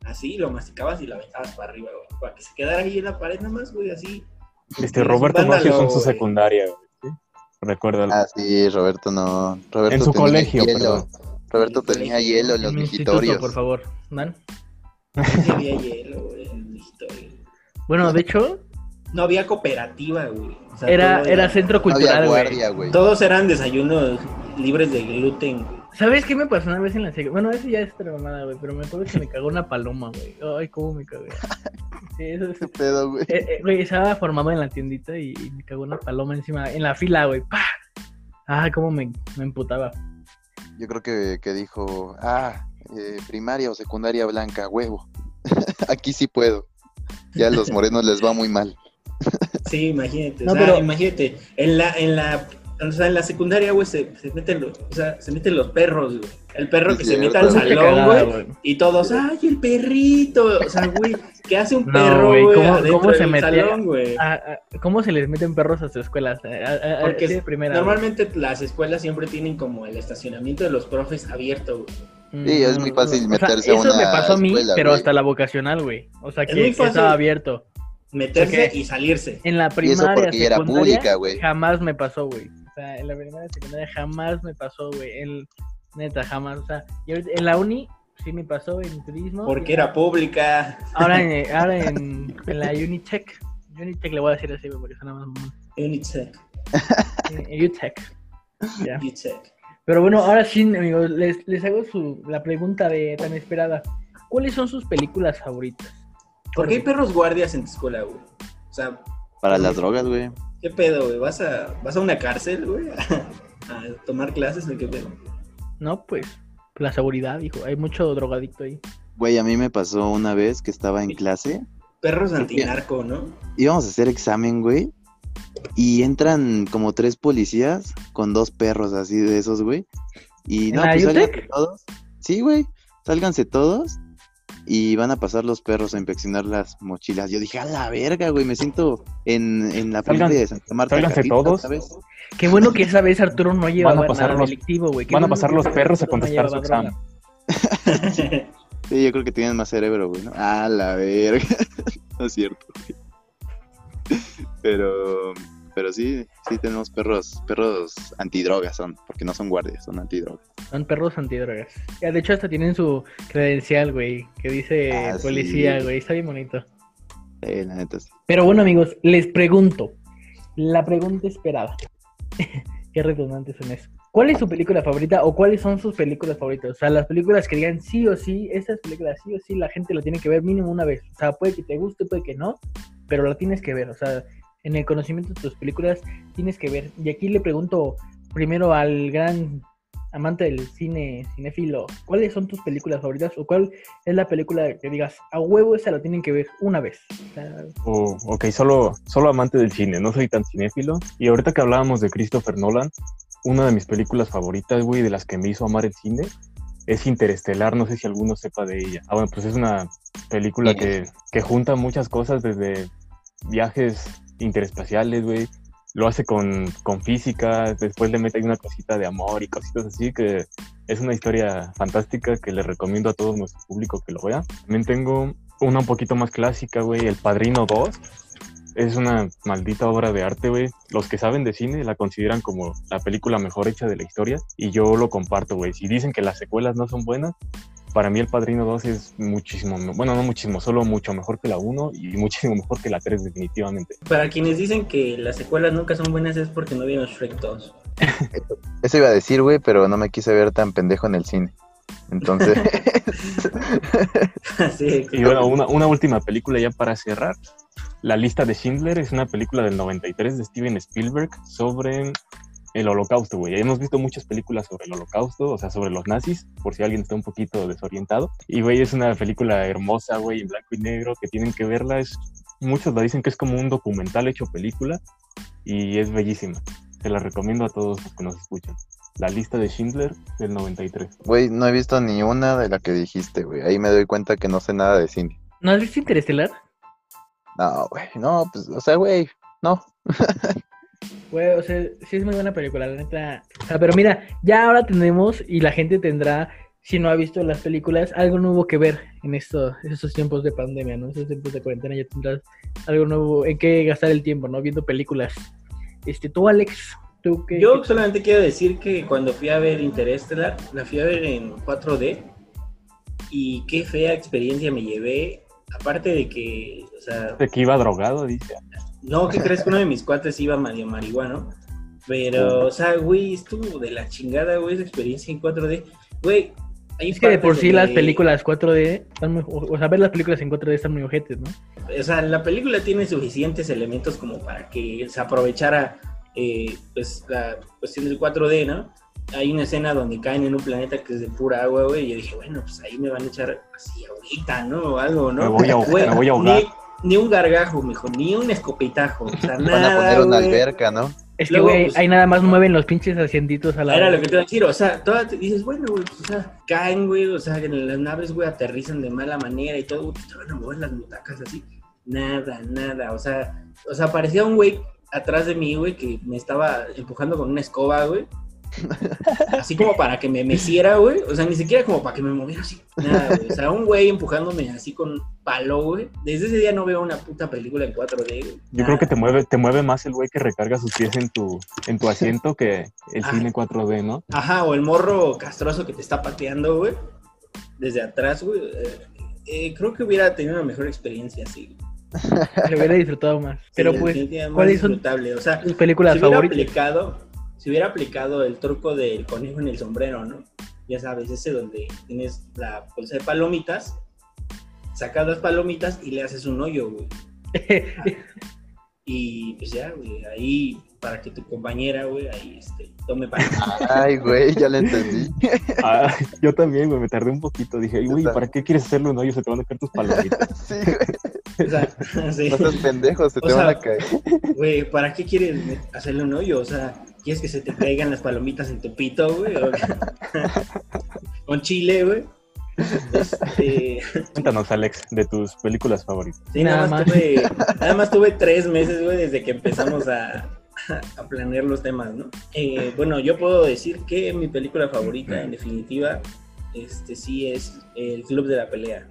así, lo masticabas y lo aventabas para arriba, güey, para que se quedara ahí en la pared nada más, güey, así.
Este, Roberto no hizo en su secundaria, güey. ¿sí? Recuérdalo.
Ah, sí, Roberto no. Roberto
en su
tenía
colegio,
hielo.
perdón.
Roberto tenía
colegio,
hielo en los migitorios.
por favor.
Sí había hielo, güey, en la historia.
Bueno, de hecho,
No había cooperativa, güey. O sea,
era, era centro
No había
cultural, güey.
guardia, güey.
Todos eran desayunos libres de gluten, güey.
¿Sabes qué me pasó una vez en la? Bueno, eso ya es otra mamada, güey, pero me acuerdo que me cagó una paloma, güey. Ay, cómo me cagué. Sí, eso es...
¿Qué pedo, güey?
Eh, eh, güey, estaba formado en la tiendita y, y me cagó una paloma encima, en la fila, güey. ¡Pah! Ah, cómo me, me emputaba.
Yo creo que, que dijo, ah, eh, primaria o secundaria blanca, huevo. Aquí sí puedo. Ya a los morenos les va muy mal.
Sí, imagínate.
No,
o sea,
pero-
imagínate. En la, en la, o sea, en la secundaria, güey, se, se meten los, o sea, se meten los perros, güey. El perro que
Sí,
se mete al salón, güey. Y todos, ¡ay, el perrito! O sea, güey, ¿qué hace un
No,
perro,
güey, ¿cómo-
adentro
cómo se metía?
salón, güey?
¿Cómo se les meten perros a su escuela? Ah, ah,
Porque
sí, primera,
normalmente las escuelas siempre tienen como el estacionamiento de los profes abierto, güey.
güey.
Sí, es muy fácil
Mm, o sea,
meterse a
Eso me
una
pasó a mí,
escuela,
pero
güey.
hasta la vocacional, güey. O sea,
Es
que,
muy
que estaba abierto.
Meterse y salirse.
En la
Y eso
primaria,
porque era pública, güey.
jamás me pasó, güey. O sea, en la primaria, secundaria jamás me pasó, güey. En- Neta, jamás. O sea, en la uni sí me pasó en turismo.
Porque era pública.
Ahora en, ahora en, en la Unitech. Unitech le voy a decir así, güey, porque suena más mamón.
Unitec.
En Utech. Ya.
Unitec.
Pero bueno, ahora sí, amigos, les, les hago su, la pregunta de tan esperada. ¿cuáles son sus películas favoritas?
¿Por qué hay perros guardias en tu escuela, güey? O sea,
Para las drogas, güey.
¿qué pedo, güey? ¿Vas a, ¿Vas a una cárcel, güey? A, a tomar clases o qué pedo?
No, pues la seguridad, hijo. Hay mucho drogadicto ahí.
Güey, a mí me pasó una vez que estaba en clase.
Perros antinarco, ¿no?
Íbamos a hacer examen, güey. Y entran como tres policías con dos perros así de esos, güey. Y
¿En
no, pues sálganse todos. Sí, güey. Sálganse todos. Y van a pasar los perros a inspeccionar las mochilas. Yo dije, a la verga, güey. Me siento en, en la primaria de Santa Marta. Catitla,
todos.
¿sabes?
Qué bueno que esa vez Arturo no llevaba
pasar
nada
los-
delictivo, güey.
Van a pasar los perros a
Arturo no
contestar su examen.
Sí, yo creo que tienen más cerebro, güey. ¿no? A la verga. no es cierto, güey. Pero, pero sí, sí tenemos perros, perros antidrogas son, porque no son guardias, son antidrogas.
Son perros antidrogas. Ya, de hecho, hasta tienen su credencial, güey, que dice
Ah, sí.
policía, güey. Está bien bonito.
Eh, la neta sí.
Pero bueno, amigos, les pregunto. La pregunta esperada. Qué redundantes son eso. ¿Cuál es su película favorita o cuáles son sus películas favoritas? O sea, las películas que digan sí o sí, estas películas sí o sí, la gente la tiene que ver mínimo una vez. O sea, puede que te guste, puede que no, pero la tienes que ver. O sea, en el conocimiento de tus películas tienes que ver. Y aquí le pregunto primero al gran amante del cine, cinéfilo, ¿cuáles son tus películas favoritas o cuál es la película que digas, a huevo esa la tienen que ver una vez?
Oh, ok, solo, solo amante del cine, no soy tan cinéfilo. Y ahorita que hablábamos de Christopher Nolan, una de mis películas favoritas, güey, de las que me hizo amar el cine, es Interestelar, no sé si alguno sepa de ella. Ah, bueno, pues es una película que, que junta muchas cosas desde viajes interespaciales, güey. Lo hace con, con física, después le mete ahí una cosita de amor y cositas así, que es una historia fantástica que le recomiendo a todo nuestro público que lo vea. También tengo una un poquito más clásica, güey, El Padrino 2. Es una maldita obra de arte, güey. Los que saben de cine la consideran como la película mejor hecha de la historia y yo lo comparto, güey. Si dicen que las secuelas no son buenas, para mí El Padrino 2 es muchísimo, bueno, no muchísimo, solo mucho mejor que la 1 y muchísimo mejor que la 3 definitivamente.
Para quienes dicen que las secuelas nunca son buenas es porque no vieron Shrek 2.
Eso iba a decir, güey, pero no me quise ver tan pendejo en el cine. Entonces,
sí,
Y bueno, una, una última película ya para cerrar. La lista de Schindler es una película del 93 de Steven Spielberg sobre el holocausto, güey. Hemos visto muchas películas sobre el holocausto, o sea, sobre los nazis, por si alguien está un poquito desorientado. Y, güey, es una película hermosa, güey, en blanco y negro, que tienen que verla. Es, muchos la dicen que es como un documental hecho película y es bellísima. Se la recomiendo a todos los que nos escuchan. La lista de Schindler del 93.
güey, no he visto ni una de la que dijiste, güey. Ahí me doy cuenta que no sé nada de cine.
¿No has visto Interestelar?
No, güey, no, pues, o sea, güey, no.
Güey, o sea, sí es muy buena película, la neta. O sea, pero mira, ya ahora tenemos y la gente tendrá, si no ha visto las películas, algo nuevo que ver en esto, estos tiempos de pandemia, ¿no? Estos tiempos de cuarentena ya tendrás algo nuevo en qué gastar el tiempo, ¿no? Viendo películas. Este, tú, Alex, tú qué.
Yo solamente quiero decir que cuando fui a ver Interestelar, la fui a ver en 4D y qué fea experiencia me llevé. Aparte de que, o sea,
De que iba drogado, dice.
No, que crees que uno de mis cuates iba medio marihuano? Pero, o sea, güey, estuvo de la chingada, güey, esa experiencia en 4D. Güey, hay
Es que de por sí las películas 4D están muy, o sea, ver las películas en 4D están muy ojetes, ¿no?
o sea, la película tiene suficientes elementos como para que se aprovechara eh, pues la cuestión del 4D, ¿no? Hay una escena donde caen en un planeta que es de pura agua, güey, y yo dije, bueno, pues ahí me van a echar así ahorita, ¿no? O algo, ¿no?
Me voy a ahogar,
Güey,
me voy a ahogar.
Ni, un gargajo, mijo, ni un escopetajo, o sea,
Van
nada,
a poner una
güey.
alberca, ¿no?
Es que, güey,
pues-
ahí nada más mueven los pinches asientitos a la.
Era lo que te iba a decir, o sea, todas te dices, bueno, güey, pues, o sea, caen, güey, o sea, en las naves, güey, aterrizan de mala manera y todo, güey, pues, te van a mover las butacas así. Nada, nada, o sea, o sea, parecía un güey atrás de mí, güey, que me estaba empujando con una escoba, güey. Así como para que me meciera, güey. O sea, ni siquiera como para que me moviera así. Nada, güey. O sea, un güey empujándome así con palo, güey. Desde ese día no veo una puta película en 4D, güey.
Yo creo que te mueve, te mueve más el güey que recarga sus pies en tu, en tu asiento que el
Ah.
cine 4D, ¿no?
Ajá, o el morro castroso que te está pateando, güey. Desde atrás, güey. Eh, eh, creo que hubiera tenido una mejor experiencia así.
Lo hubiera disfrutado más. Pero
Sí,
pues, ¿cuáles son
disfrutable. O sea,
tus películas
si
favoritas?
aplicado, si hubiera aplicado el truco del conejo en el sombrero, ¿no? Ya sabes, ese donde tienes la bolsa de palomitas sacas las palomitas y le haces un hoyo, güey. Y pues ya, güey, ahí para que tu compañera, güey, ahí este, tome para.
Ay, güey, ya le entendí.
Ah, yo también, güey, me tardé un poquito. Dije, güey, ¿para qué quieres hacerlo un hoyo? Se te van a caer tus palomitas.
Sí, güey.
O sea, sí.
No seas pendejo, se
O
te van a caer.
Güey, ¿para qué quieres hacerle un hoyo? O sea, ¿quieres que se te caigan las palomitas en tu pito, güey? Con chile, güey. Este,
Cuéntanos, Alex, de tus películas favoritas.
sí, nada,
Nada
más,
más.
tuve, nada más tuve tres meses, güey, desde que empezamos a, a planear los temas, ¿no? Eh, bueno, yo puedo decir que mi película favorita, en definitiva, este sí es El Club de la Pelea.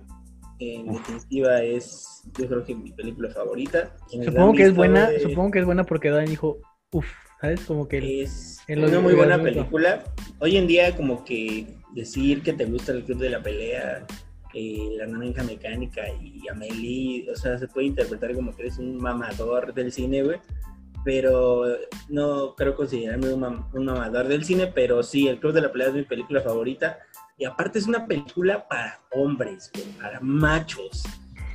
En definitiva es, yo creo que mi película favorita.
Supongo que es buena, supongo que es buena porque Dan dijo, uff, ¿sabes? Como que
Es
en
una
los-
muy
en
buena película. Hoy en día, como que decir que te gusta el club de la pelea, eh, la naranja mecánica y Amelie, o sea, se puede interpretar como que eres un mamador del cine, güey. Pero no creo considerarme un, mam- un mamador del cine, pero sí, el club de la pelea es mi película favorita. Y aparte es una película para hombres, güey, para machos.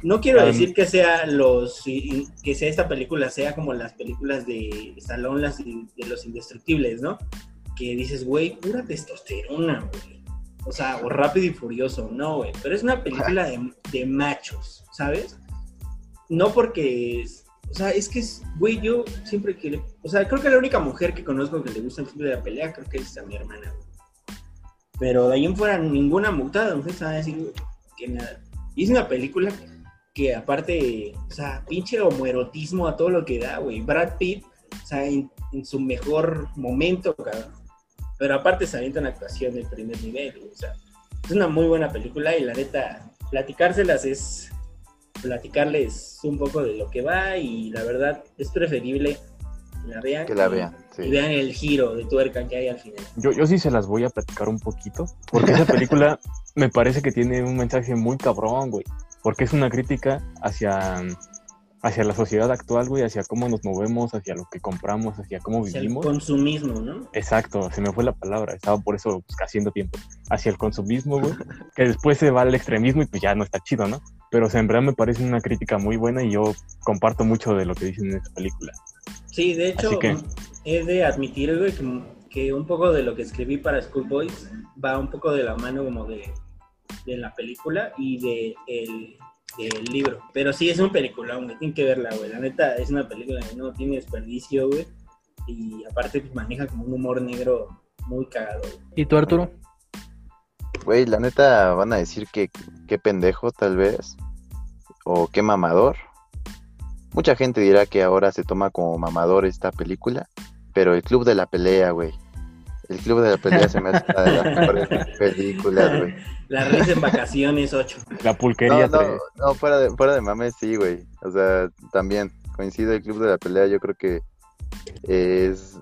No quiero
Um,
decir que sea los que sea esta película sea como las películas de Salón las de los indestructibles, ¿no? Que dices, güey, pura testosterona, güey. O sea, o rápido y furioso, no, güey. Pero es una película de, de machos, ¿sabes? No porque, es- o sea, es que es, güey, yo siempre que, o sea, creo que la única mujer que conozco que le gusta el club de la pelea, creo que es a mi hermana, güey. Pero de ahí en fuera, ninguna mutada, mujer se va a decir que nada. Y es una película que aparte, o sea, pinche homoerotismo a todo lo que da, güey. Brad Pitt, o sea, en, en su mejor momento, cabrón. Pero aparte se avienta una actuación de primer nivel, güey, o sea, es una muy buena película y la neta, platicárselas es platicarles un poco de lo que va y la verdad es preferible que la vean.
Que la
y-
vean,
Y vean el giro de tuerca que hay al final.
Yo, yo sí se las voy a platicar un poquito, porque esa película me parece que tiene un mensaje muy cabrón, güey, porque es una crítica hacia, hacia la sociedad actual, güey, hacia cómo nos movemos, hacia lo que compramos, hacia cómo
O sea, el
vivimos.
consumismo, ¿no?
Exacto, se me fue la palabra, estaba por eso pues, haciendo tiempo. Hacia el consumismo, güey, que después se va al extremismo y pues ya no está chido, ¿no? Pero o sea, en verdad me parece una crítica muy buena y yo comparto mucho de lo que dicen en esta película.
Sí, de hecho,
que-
es de admitir, güey, que, que un poco de lo que escribí para Schoolboys va un poco de la mano como de, de la película y de el, del libro. Pero sí, es un peliculón, güey, tienen que verla, güey. La neta, es una película que no tiene desperdicio, güey. Y aparte, pues, maneja como un humor negro muy cagado, güey.
¿Y tú, Arturo?
Güey, la neta van a decir que qué pendejo tal vez. O qué mamador. Mucha gente dirá que ahora se toma como mamador esta película. Pero el Club de la Pelea, güey. El Club de la Pelea se me hace una de las mejores películas, güey.
La risa en vacaciones 8.
La pulquería
No, no, no, fuera de, fuera de mames, sí, güey. O sea, también coincide el Club de la Pelea, yo creo que es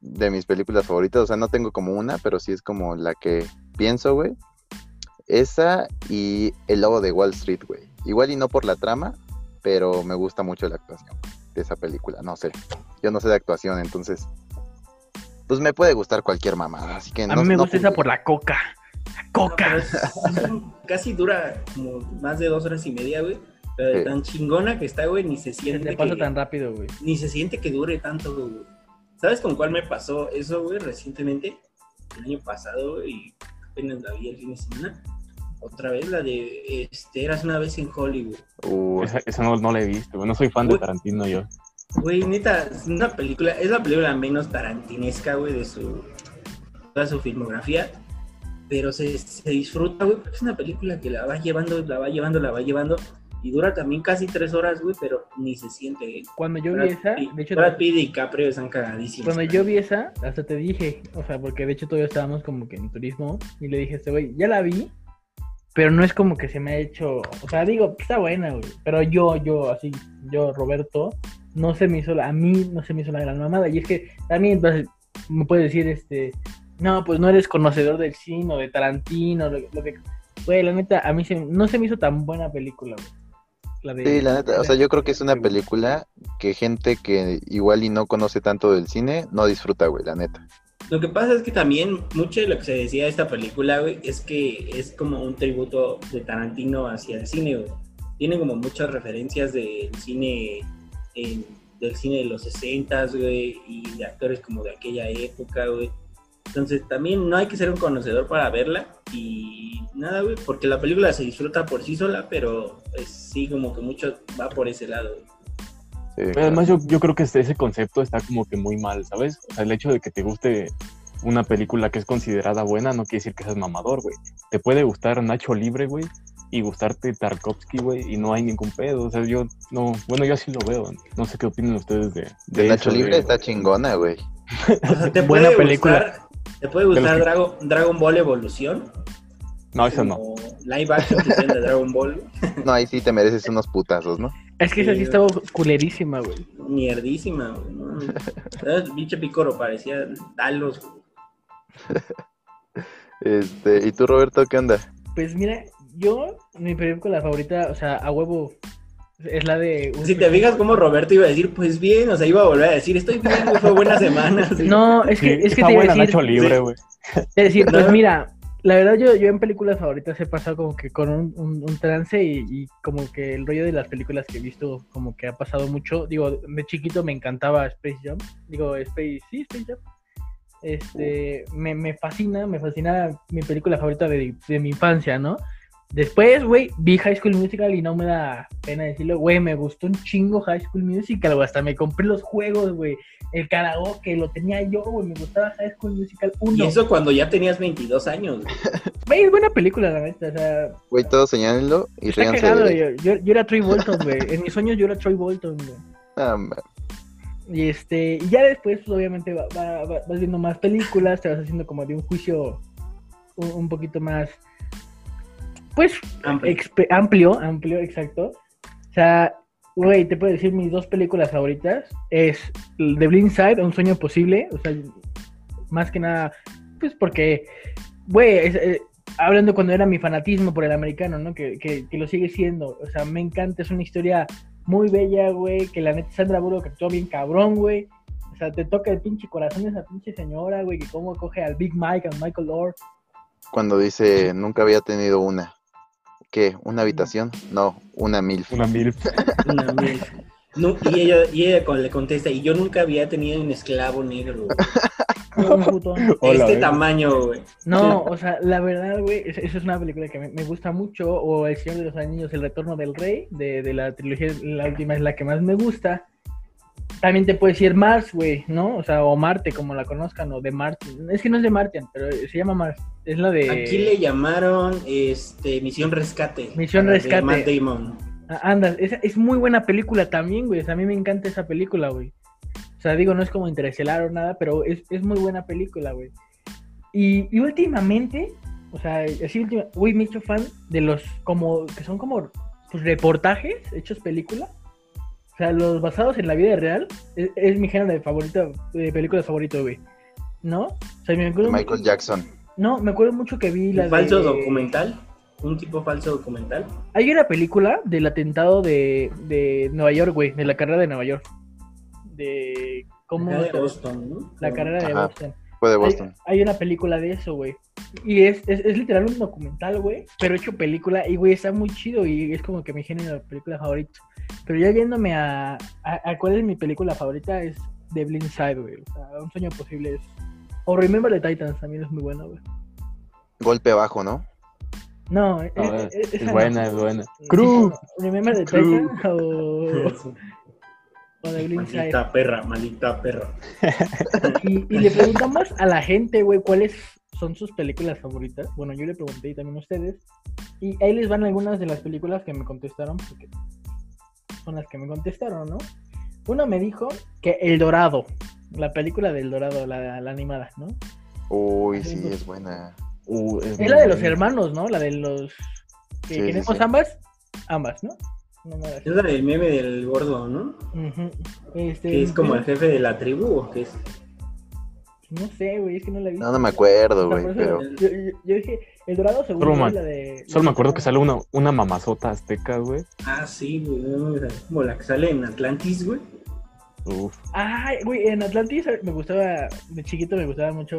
de mis películas favoritas. O sea, no tengo como una, pero sí es como la que pienso, güey. Esa y El Lobo de Wall Street, güey. Igual y no por la trama, pero me gusta mucho la actuación de esa película. No sé. Yo no sé de actuación, entonces. Pues me puede gustar cualquier mamada. Así que
A
no
mí me
no
gusta esa por la coca. La coca.
casi dura como más de dos horas y media, güey. Pero de
Sí.
tan chingona que está, güey, ni se
Se
siente
te pasa
que-
tan rápido, güey.
ni se siente que dure tanto, güey. ¿Sabes con cuál me pasó eso, güey, recientemente? El año pasado, güey, y apenas la vi el fin de semana. Otra vez la de este, Eras una vez en Hollywood.
Uh,
Esa, esa no, no la he visto, güey. No soy fan de. Tarantino yo.
Güey, neta, es una película, es la película menos tarantinesca, güey, de su, toda su filmografía. Pero se, se disfruta, güey, porque es una película que la va llevando, la va llevando, la va llevando. Y dura también casi tres horas, güey, pero ni se siente.
Cuando yo vi esa,
Pitt-
de hecho,
Brad Pitt y DiCaprio están cagadísimos.
cuando yo vi esa, hasta te dije, o sea, porque de hecho todavía estábamos como que en turismo, y le dije a este güey, ya la vi, pero no es como que se me ha hecho, o sea, digo, está buena, güey, pero yo, yo, así, yo, Roberto, no se me hizo, la, a mí no se me hizo la gran mamada, y es que también pues, me puede decir, este, no, pues no eres conocedor del cine o de Tarantino, lo, lo que, güey, la neta, a mí se, no se me hizo tan buena película, güey. La de,
Sí, la neta, o sea, yo creo que es una película que gente que igual y no conoce tanto del cine no disfruta, güey, la neta.
Lo que pasa es que también mucho de lo que se decía de esta película, güey, es que es como un tributo de Tarantino hacia el cine, güey. Tiene como muchas referencias del cine, en- del cine de los 60, güey, y de actores como de aquella época, güey. Entonces también no hay que ser un conocedor para verla y nada, güey, porque la película se disfruta por sí sola, pero pues, sí como que mucho va por ese lado. güey.
Sí,
Pero además
claro.
yo, yo creo que este- ese concepto está como que muy mal, ¿sabes? O sea, el hecho de que te guste una película que es considerada buena no quiere decir que seas mamador, güey. Te puede gustar Nacho Libre, güey, y gustarte Tarkovsky, güey, y no hay ningún pedo. O sea, yo no, bueno, yo así lo veo. No sé qué opinan ustedes de,
De
de
Nacho
eso,
Libre está chingona, güey.
O sea, te
Buena
puede
película.
gustar, te puede gustar
que-
Dragon, Dragon Ball Evolución.
No, eso no.
Live action que de Dragon Ball.
No, ahí sí te mereces unos putazos, ¿no?
Es que esa sí estaba culerísima, güey.
Mierdísima, güey. ¿no? Picoro, parecía Talos. güey.
Este, ¿y tú, Roberto, qué onda?
Pues mira, yo, mi película favorita, o sea, a huevo, es la de... un
Si te fijas como Roberto iba a decir, pues bien, o sea, iba a volver a decir, estoy bien, güey, fue buena semana. sí.
No, es que,
Sí,
es que
está
te iba a decir,
Libre, güey.
a decir, pues
No.
mira, la verdad yo, yo en películas favoritas he pasado como que con un, un- un trance y, y como que el rollo de las películas que he visto como que ha pasado mucho. Digo, de chiquito me encantaba Space Jam. Digo, Space, sí, Space Jam. Este, me, me fascina, me fascina mi película favorita de, de mi infancia, ¿no? Después, güey, vi High School Musical y no me da pena decirlo, güey, me gustó un chingo High School Musical, güey, hasta me compré los juegos, güey, el karaoke, lo tenía yo, güey, me gustaba High School Musical 1.
Y eso cuando ya tenías 22 años. güey.
Es buena película, la neta, o sea,
Güey, todos señálenlo y
está
ríanse.
cagado,
de-
yo, yo, yo era Troy Bolton, güey, en mis sueños yo era Troy Bolton, güey.
Ah, man.
Y este, y ya después, pues obviamente va- va- va- vas viendo más películas, te vas haciendo como de un juicio un, un poquito más, pues,
Amplio.
amplio, amplio, exacto. O sea, güey, te puedo decir mis dos películas favoritas. Es The Blind Side, Un Sueño Posible. O sea, más que nada, pues porque, güey, es, eh, hablando cuando era mi fanatismo por el americano, ¿no? Que, que, que lo sigue siendo. O sea, me encanta, es una historia muy bella, güey. Que la neta Sandra Bullock actuó bien cabrón, güey. O sea, te toca el pinche corazón esa pinche señora, güey, que cómo coge al Big Mike, al Michael Lord.
Cuando dice, nunca había tenido una. ¿Qué? ¿Una habitación? No, una mil.
Una mil.
Una mil. No, y ella, y ella con- le contesta, y yo nunca había tenido un esclavo negro. güey.
Hola,
este
güey.
tamaño, güey.
No, o sea, la verdad, güey, es- esa es una película que me, me gusta mucho. O El Señor de los Anillos, El Retorno del Rey, de, de la trilogía, la última es la que más me gusta. También te puedes decir Mars, güey, ¿no? O sea, o Marte, como la conozcan, o de Marte. Es que no es de Martian, pero se llama Mars. Es la de...
Aquí le llamaron este, Misión Rescate.
Misión
la de
Rescate.
Matt Damon.
Ah, Anda, esa es muy buena película también, güey. O sea, a mí me encanta esa película, güey. O sea, digo, no es como Interestelar o nada, pero es, es muy buena película, güey. Y, y últimamente, o sea, así última, güey, me he hecho fan de los como, que son como, pues, reportajes hechos película. O sea, los basados en la vida real, es, es mi género de favorito, de películas favorito, güey. ¿No? O sea, me acuerdo
Michael
mucho-
Jackson.
No, me acuerdo mucho que vi la
Un falso
de-
documental. Un tipo falso documental.
Hay una película del atentado de, de Nueva York, güey, de la carrera de Nueva York. De cómo
de
se-
Boston, ¿no?
la carrera de
Ajá.
Boston.
Fue de
Hay,
Boston.
hay una película de eso, güey. Y es, es, es literal un documental, güey, pero hecho película. Y, güey, está muy chido y es como que mi género de película favorito. Pero ya yéndome a, a, a cuál es mi película favorita, es The Blind Side, güey. O sea, Un Sueño Posible es... O Remember the Titans también es muy bueno, güey.
Golpe bajo, ¿no?
No, es,
No, es,
es-
es
esa no.
buena, es buena.
Sí,
Cruz.
Remember the
Crew.
Titans o... O Side.
Maldita perra, maldita perra.
Y, y le preguntamos a la gente, güey, cuáles son sus películas favoritas. Bueno, yo le pregunté y también a ustedes. Y ahí les van algunas de las películas que me contestaron, porque son las que me contestaron, ¿no? Uno me dijo que El Dorado, la película del Dorado, la, la animada, ¿no?
Uy, sí, es buena.
Uh,
Es
muy
la de los hermanos, ¿no? La de los... Que
Sí, sí,
queremos
sí.
ambas. Ambas, ¿no? No
Es la del meme del gordo, ¿no?
Este,
Que es como el jefe de la tribu, ¿o qué es?
No sé, güey, es que no la vi.
No, no me acuerdo, güey, pero...
yo, yo- yo dije, El Dorado seguro
Solo
es
me-
la de...
Solo me acuerdo que sale una, una mamazota azteca, güey.
Ah, sí, güey. Como la que sale en Atlantis, güey.
Uf.
Ay, güey, en Atlantis me gustaba, de chiquito me gustaba mucho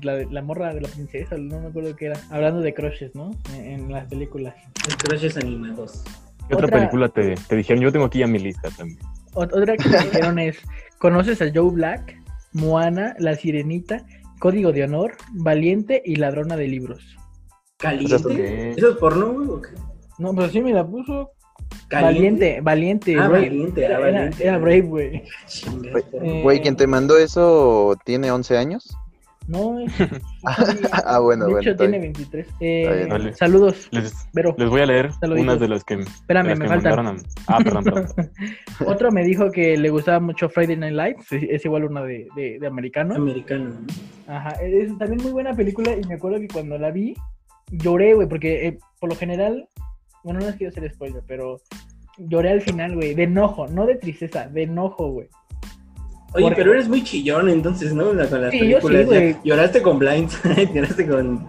la, de- la morra de la princesa, no me acuerdo qué era. Hablando de crushes, ¿no? En, en las películas.
Los crushes animados.
¿Qué otra,
Otra-
película te, te dijeron? Yo tengo aquí ya mi lista también.
Ot- Otra que me dijeron es, ¿conoces a Joe Black, Moana, La Sirenita, Código de Honor, Valiente y Ladrona de Libros?
¿Caliente? ¿Eso es porno, güey? o qué?
No, pero sí me la puso.
¿Caliente?
Valiente, Valiente.
Ah,
Brave.
Valiente, ah,
Era,
Valiente.
era Brave, güey. Eh,
Güey, quien te mandó eso tiene 11 años.
No, es...
Ah, bueno,
de
bueno,
hecho tiene
bien.
23.
Está
Eh,
bien.
Saludos,
Les,
Vero.
les voy a leer
Saluditos.
unas de las que,
Espérame,
las
me
que
faltan.
mandaron a... Ah, perdón, perdón.
Otro me dijo que le gustaba mucho Friday Night Lights, es, es igual una de, de, de americano.
Americano. ¿no?
Ajá, es también muy buena película y me acuerdo que cuando la vi lloré, güey, porque eh, por lo general, bueno, no les quiero hacer spoiler, pero lloré al final, güey, de enojo, no de tristeza, de enojo, güey.
Oye,
Porque-
pero eres muy chillón entonces, ¿no? La- Con las
Sí, yo sí,
películas.
güey.
ya. lloraste con Blindside, lloraste con,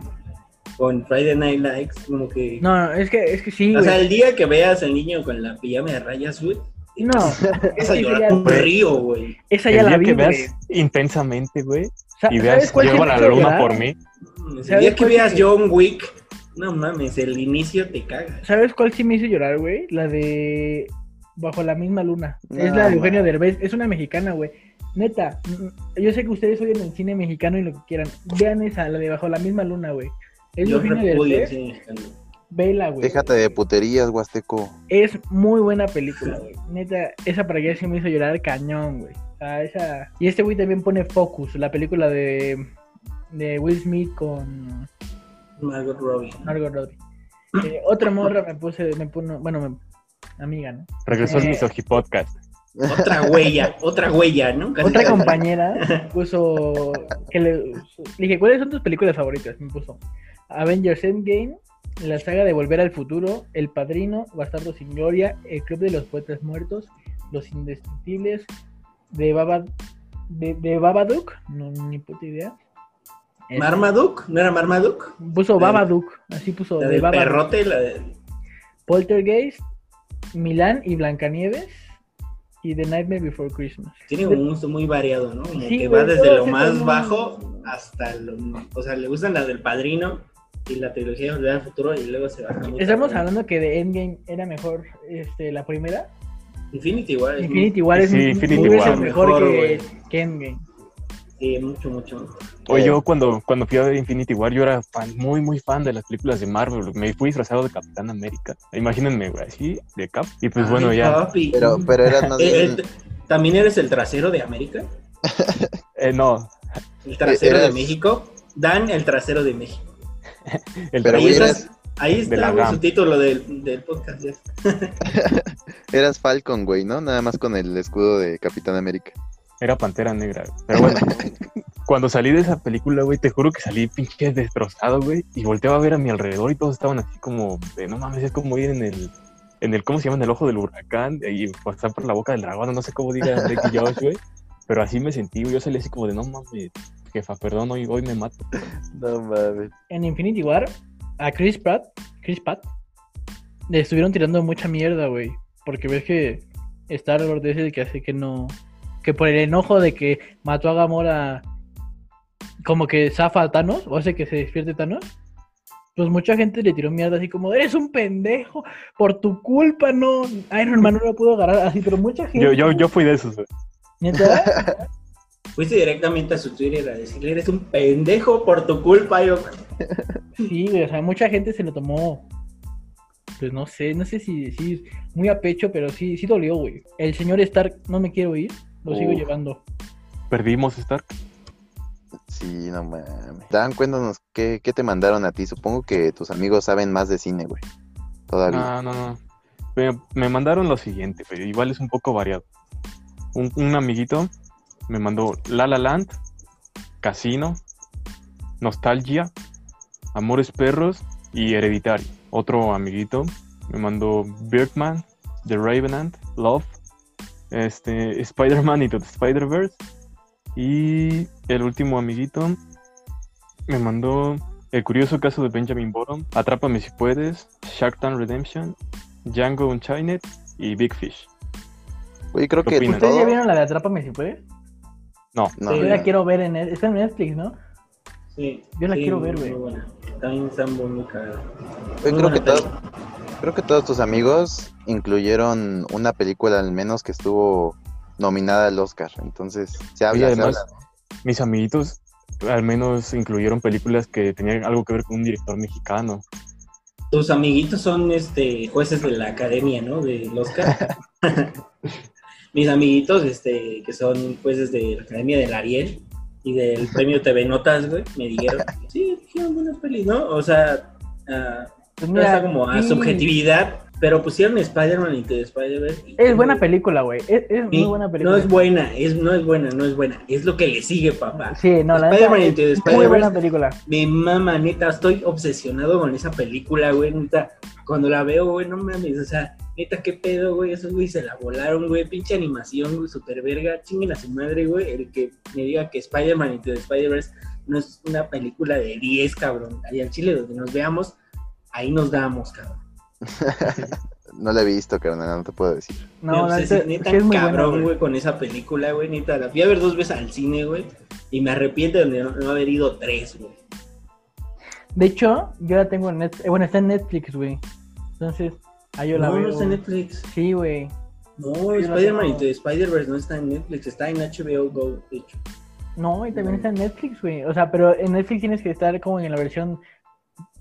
con Friday Night Lights, como que...
No, no, es que, es que sí,
o sea,
güey.
el día que veas al niño con la pijama de rayas, güey,
No, es
vas a
que
llorar
esa
un
ya,
río, güey.
esa
El
ya la vi,
que
güey.
veas intensamente, güey, y
¿sabes
veas la luna
llorar?
por mí.
El
¿Sabes
día que veas
sí?
John Wick, no mames, el inicio te caga.
¿Sabes cuál sí me hizo llorar, güey? La de Bajo la misma luna. es
No,
la de Eugenio
man.
Derbez. Es una mexicana, güey. Neta, yo sé que ustedes oyen el cine mexicano y lo que quieran. Vean esa, la de Bajo la misma luna, güey. Es
Yo repudio el cine mexicano.
Vela, güey.
Déjate de puterías, Huasteco.
Es muy buena película, güey. Neta, esa para allá sí me hizo llorar cañón, güey. O sea, esa... Y este güey también pone Focus, la película de, de Will Smith con
Margot Robbie.
Margot Robbie. Eh, otra morra me puse, me puso, bueno, me- amiga, ¿no?
Regresó el
Eh.
Misogi Podcast.
Otra huella, otra huella, ¿no? Casi
Otra compañera puso que le, le dije, ¿cuáles son tus películas favoritas? Me puso Avengers Endgame, la saga de Volver al Futuro, El Padrino, Bastardo sin Gloria, El Club de los Poetas Muertos, Los Indestructibles, de Baba de, de Babadook, no ni puta idea.
¿Marmaduke? ¿No era Marmaduke?
Puso Babadook, así puso
La
de
del
Babadook.
perrote, la de...
Poltergeist, Milán y Blancanieves y The Nightmare Before Christmas.
Tiene un gusto muy variado, ¿no? Como
Sí,
que va desde lo más bajo hasta lo... O sea, le gustan las del Padrino y la trilogía de Volver al Futuro y luego se baja muy
Estamos hablando que de Endgame era mejor este, la primera.
Infinity War es
Infinity War es
Sí, Infinity
mejor,
Mejor,
que,
güey.
que Endgame.
Sí, mucho, mucho.
Oye,
Eh.
yo cuando, cuando fui a ver Infinity War, yo era fan, muy, muy fan de las películas de Marvel. Me fui disfrazado de Capitán América. Imagínense, güey, así, de Cap. Y pues bueno,
Ay,
ya.
papi.
Pero, pero eras más
Eh,
bien...
eh, ¿También eres el trasero de América?
Eh, no,
¿El trasero de México? Dan el trasero de México.
el
Pero
ahí,
eras,
estás- ahí
de
está
GAM.
su título del, del podcast. ya.
eras Falcon, güey, ¿no? Nada más con el escudo de Capitán América.
Era Pantera Negra. güey. Pero bueno, cuando salí de esa película, güey, te juro que salí pinche destrozado, güey. Y volteaba a ver a mi alrededor y todos estaban así como, de, no mames, es como ir en el, en el, ¿cómo se llama? En el ojo del huracán y pasar por la boca del dragón, no sé cómo diga Drake y Josh, güey. Pero así me sentí, güey. Yo salí así como de, no mames, jefa, perdón, hoy, hoy me mato.
No mames.
En Infinity War, a Chris Pratt, Chris Pratt, le estuvieron tirando mucha mierda, güey. Porque ves que Star Lord es el que hace que no. Que por el enojo de que mató a Gamora, como que zafa a Thanos, o hace que se despierte Thanos. Pues mucha gente le tiró mierda así como, eres un pendejo, por tu culpa no, Iron Man no lo pudo agarrar así, pero mucha gente...
Yo, yo, yo fui de esos, güey.
Fuiste directamente a su Twitter a decirle, eres un pendejo por tu culpa, yo.
Sí, güey, o sea, mucha gente se lo tomó. Pues no sé, no sé si decir muy a pecho, pero sí, sí dolió, güey. El señor Stark no me quiero ir, lo sigo
Uf.
llevando.
Perdimos Stark.
Sí, no mames. Dan, cuéntanos, ¿qué, ¿qué te mandaron a ti? Supongo que tus amigos saben más de cine, güey. Todavía.
No, no, no. Me, me mandaron lo siguiente, pero igual es un poco variado. Un, un amiguito me mandó La La Land, Casino, Nostalgia, Amores Perros y Hereditario. Otro amiguito me mandó Birdman, The Revenant, Love, este, Spider-Man y the Spider-Verse. Y el último amiguito me mandó El curioso caso de Benjamin Bottom, Atrápame si puedes, Shark Tank Redemption, Django Unchained y Big Fish.
Oye, creo
¿Qué
que
opinan?
¿Ustedes ya vieron la de Atrápame si puedes?
No,
No,
Sí,
Yo la quiero ver en está en Netflix, ¿no?
Sí.
Yo la
sí,
quiero ver, güey.
También está muy, Muy
creo que, todo-. Creo que todos tus amigos incluyeron una película al menos que estuvo nominada al Oscar. Entonces, se habla, se
además,
habla.
mis amiguitos al menos incluyeron películas que tenían algo que ver con un director mexicano.
Tus amiguitos son este jueces de la academia, ¿no? Del Oscar. Mis amiguitos, este, que son jueces de la academia del Ariel y del premio TV Notas, güey, me dijeron, sí, dijeron buenas pelis, ¿no? O sea, ah,
Pues
no está
mira,
como a
sí,
subjetividad, pero pusieron Spider-Man y Spider-Verse. y-
Es buena película, güey. Es, es
Sí,
muy buena película.
No es buena, es, no es buena, no es buena. Es lo que le sigue, papá.
Sí, no, la
Spider-Man Into the
muy
Spider-Verse.
buena película.
Me mama, neta, estoy obsesionado con esa película, güey, neta. Cuando la veo, güey, no mames, o sea, neta, qué pedo, güey, esos güey se la volaron, güey, pinche animación, güey, super verga, chinguen a su madre, güey, el que me diga que Spider-Man the Spider-Verse no es una película de 10, cabrón. Ahí al chile donde nos veamos, ahí nos damos, cabrón.
No la he visto, carnal, no te puedo decir.
No, la
obsesioné
neta, es muy
cabrón,
güey.
güey, con esa película, güey, neta. La fui a ver dos veces al cine, güey, y me arrepiento de no, no haber ido tres, güey.
De hecho, yo la tengo en Netflix. Bueno, está en Netflix, güey. Entonces, ahí yo la
no,
veo.
no está en Netflix.
Sí, güey.
No, Spider-Man the Spider-Verse no está en Netflix, está en HBO Go, de hecho.
No, y también está en Netflix, güey. O sea, pero en Netflix tienes que estar como en la versión.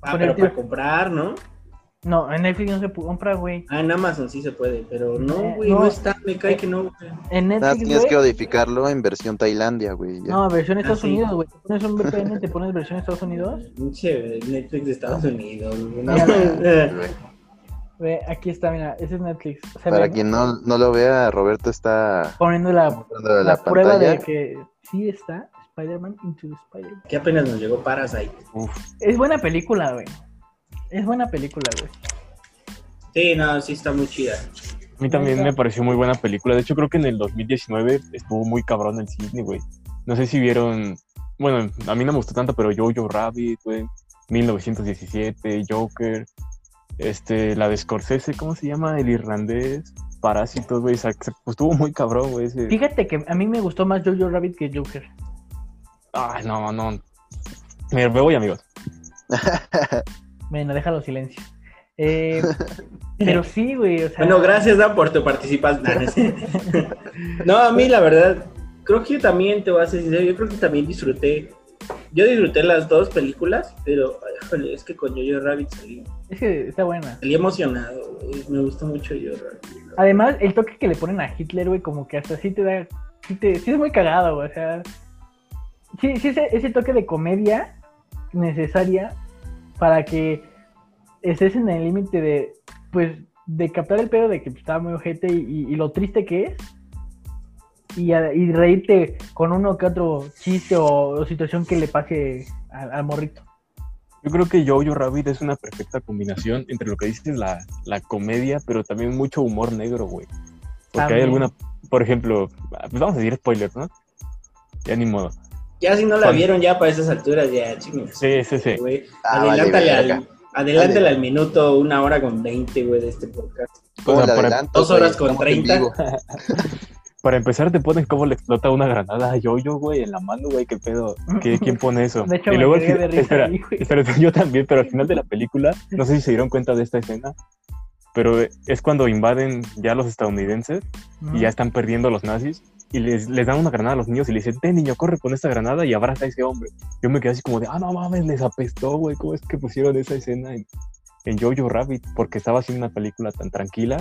Ah, pero para comprar, ¿no?
No, en Netflix no se compra, güey.
Ah, en Amazon sí se puede, pero no,
Eh,
güey, no,
no.
está, me cae que no, güey.
En
Nada,
Netflix,
tienes que
güey.
modificarlo en versión Tailandia, güey. ya.
No, versión Estados
Ah, sí.
Unidos, güey. Te pones un VPN, te pones versión Estados Unidos.
Pinche Netflix de Estados Unidos, güey. No,
Mira,
Güey.
Güey, aquí está, mira, ese es Netflix. Se
Para
ve
quien no, no lo vea, Roberto está
poniendo la, la,
la,
prueba
pantalla.
de que sí está Spider-Man Into Spider-Man.
que apenas nos llegó Parasite.
Uf,
Es buena película, güey. Es buena película, güey.
Sí, no, sí está muy chida.
a mí también me pareció muy buena película. De hecho, creo que en el 2019 estuvo muy cabrón el cine, güey. No sé si vieron. Bueno, a mí no me gustó tanto, pero Jojo Rabbit, güey. 1917, Joker. Este, la de Scorsese, ¿cómo se llama? El irlandés. Parásitos, güey. o sea, pues, estuvo muy cabrón, güey. ese-
Fíjate que a mí me gustó más Jojo Rabbit que Joker.
Ay, no, no. Mira, me voy, amigos.
Bueno, déjalo silencio. Eh, pero sí, güey. O sea,
Bueno, gracias, Dan, por tu participación. No, a mí la verdad, creo que yo también te voy a ser sincero, yo creo que también disfruté, yo disfruté las dos películas, pero ay, es que con Jojo Rabbit salí,
Es que está buena.
salí emocionado, güey, me gustó mucho Jojo Rabbit.
Además, el toque que le ponen a Hitler, güey, como que hasta sí te da. Sí, te, sí es muy cagado, güey. O sea. Sí, sí, ese, ese toque de comedia necesaria para que estés en el límite de. Pues, de captar el pedo de que estaba muy ojete y, y- y lo triste que es. Y, a- y reírte con uno que otro chiste o, o situación que le pase al, al morrito.
Yo creo que Jojo Rabbit es una perfecta combinación entre lo que dices, la, la comedia, pero también mucho humor negro, güey. Porque hay alguna, por ejemplo, pues vamos a decir spoilers, ¿no? Ya ni modo.
Ya si no la vieron ya para esas alturas, ya chingas.
Sí, sí, sí.
güey.
Ah,
adelántale al, adelántale al minuto, una hora con 20, güey, de este podcast.
¿Cómo
O sea,
le
para-
adelanto,
dos
güey?
horas con
Estamos en
30.
vivo.
Para empezar, te ponen cómo le explota una granada a Jojo, güey, en la mano, güey, qué pedo. ¿Qué- ¿Quién pone eso?
De hecho,
y
me
luego
de
final,
risa
espera,
ahí, güey.
espera, yo también, pero al final de la película, no sé si se dieron cuenta de esta escena, pero es cuando invaden ya los estadounidenses y ya están perdiendo los nazis y les, les dan una granada a los niños y le dicen, ten niño, corre con esta granada y abraza a ese hombre. Yo me quedé así como de, ah, no mames, les apestó, güey, ¿cómo es que pusieron esa escena en, en Jojo Rabbit? Porque estaba haciendo una película tan tranquila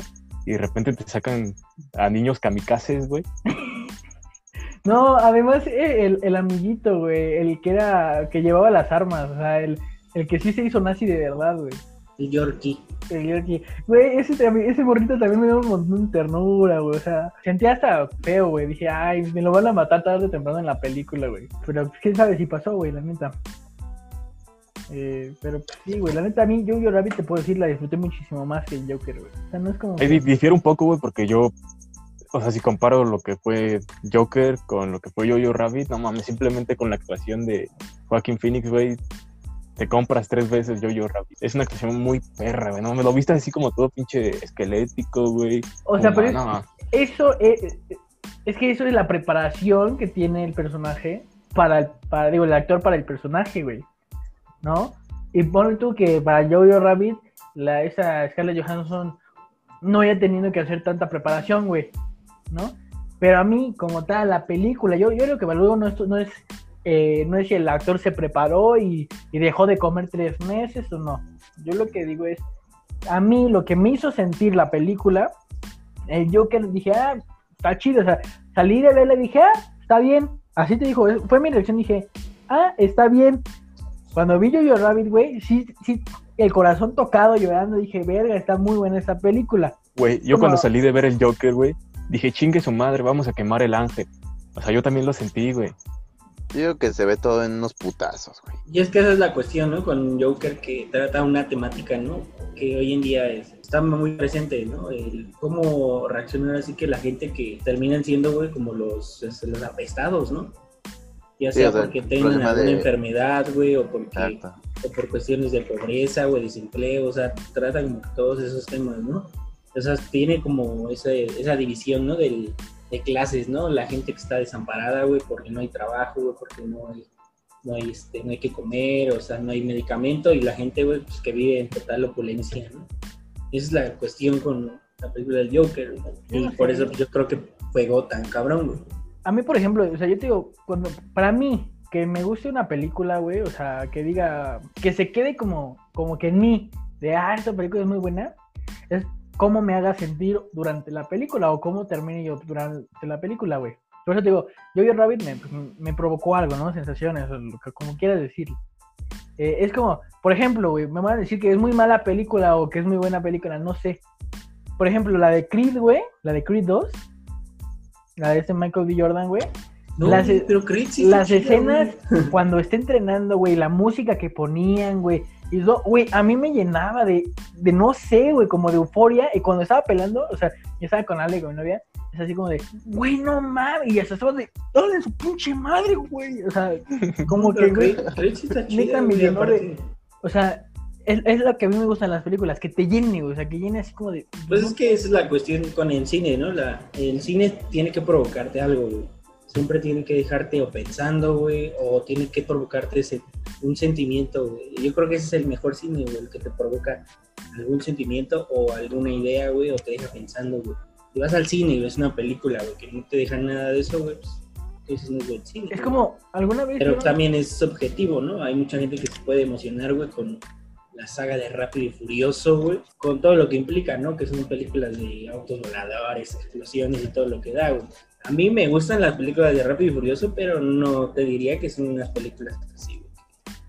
y de repente te sacan a niños kamikazes, güey.
No, además eh, el, el amiguito, güey, el que era, que llevaba las armas, o sea, el, el que sí se hizo nazi de verdad, güey.
El Yorkie.
El Yorkie. Güey, ese, ese morrito también me dio un montón de ternura, güey, o sea, sentía hasta feo, güey, dije, ay, me lo van a matar tarde o temprano en la película, güey. Pero quién sabe si pasó, güey, la neta. Eh, pero pues, sí, güey, la neta a mí Jojo Rabbit te puedo decir, la disfruté muchísimo más que el Joker, güey. O sea, no es como...
Ahí di- difiere un poco, güey, porque yo, o sea, si comparo lo que fue Joker con lo que fue Jojo Rabbit, no mames, simplemente con la actuación de Joaquin Phoenix, güey, te compras tres veces Yo-Yo Rabbit. Es una actuación muy perra, güey, ¿no? Me lo viste así como todo pinche esquelético, güey.
O sea, pero eso es, es que eso es la preparación que tiene el personaje para el, para, digo, el actor para el personaje, güey. ¿No? Y pon tú que para Jojo Rabbit, la, esa Scarlett Johansson no haya tenido que hacer tanta preparación, güey. ¿No? Pero a mí, como tal, la película, yo, yo lo que evalúo no es, no es, eh, no es si el actor se preparó y, y dejó de comer tres meses o no. Yo lo que digo es, a mí lo que me hizo sentir la película, el Joker, dije, ah, está chido, o sea, salí de verla y dije, ah, está bien, así te dijo, fue mi reacción, dije, ah, está bien. Cuando vi Jojo Rabbit, güey, sí, sí, el corazón tocado, llorando, dije, verga, está muy buena esta película.
Güey, yo
Como-
cuando salí de ver el Joker, güey, dije, chingue su madre, vamos a quemar el ángel. O sea, yo también lo sentí, güey.
Yo digo que se ve todo en unos putazos, güey.
Y es que esa es la cuestión, ¿no? Con Joker que trata una temática, ¿no? Que hoy en día es- está muy presente, ¿no? El cómo reaccionar así que la gente que terminan siendo, güey, como los, los apestados, ¿no? Ya
Sí,
sea
o sea,
porque tengan alguna
de-
enfermedad, güey, o porque
Exacto.
o por cuestiones de pobreza o de desempleo, o sea, trata como todos esos temas, ¿no? O sea, tiene como ese, esa división, ¿no? Del, de clases, ¿no? La gente que está desamparada, güey, porque no hay trabajo, güey, porque no hay, no hay, este, no hay que comer, o sea, no hay medicamento, y la gente, güey, pues que vive en total opulencia, ¿no? Esa es la cuestión con la película del Joker, ¿no? Y por eso yo creo que pegó tan cabrón, güey.
A mí, por ejemplo, o sea, yo te digo, cuando, para mí, que me guste una película, güey, o sea, que diga, que se quede como, como que en mí, de, ah, esta película es muy buena, es cómo me haga sentir durante la película o cómo termine yo durante la película, güey. Por eso te digo, Jojo Rabbit me, me provocó algo, ¿no? Sensaciones, lo que, como quieras decirlo. Eh, es como, por ejemplo, güey, me van a decir que es muy mala película o que es muy buena película, no sé. Por ejemplo, la de Creed, güey, la de Creed 2, la de este Michael B. Jordan, güey.
No,
Las-
pero Creed sí
Las escenas
güey.
cuando está entrenando, güey, la música que ponían, güey. Y eso, güey, a mí me llenaba de, de no sé, güey, como de euforia. Y cuando estaba pelando, o sea, yo estaba con Ale, con mi novia, es así como de, güey, no mames. Y hasta estaba de, dale su pinche madre, güey. O sea, como que, güey, neta me llenó de- o sea, es, es lo que a mí me gustan las películas, que te llene, güey. O sea, que llene así como de.
Pues
no
es que esa es la cuestión con el cine, ¿no? La, el cine tiene que provocarte algo, güey. Siempre tiene que dejarte o pensando, güey, o tiene que provocarte ese, un sentimiento, güey. Yo creo que ese es el mejor cine, güey, el que te provoca algún sentimiento o alguna idea, güey, o te deja pensando, güey. Si vas al cine y ves una película, güey, que no te deja nada de eso, güey, pues ese no es buen cine.
Es como, alguna vez.
Pero también es subjetivo, ¿no? Hay mucha gente que se puede emocionar, güey, con la saga de Rápido y Furioso, güey, con todo lo que implica, ¿no? Que son películas de autos voladores, explosiones y todo lo que da, güey. A mí me gustan las películas de Rápido y Furioso, pero no te diría que son unas películas así, güey.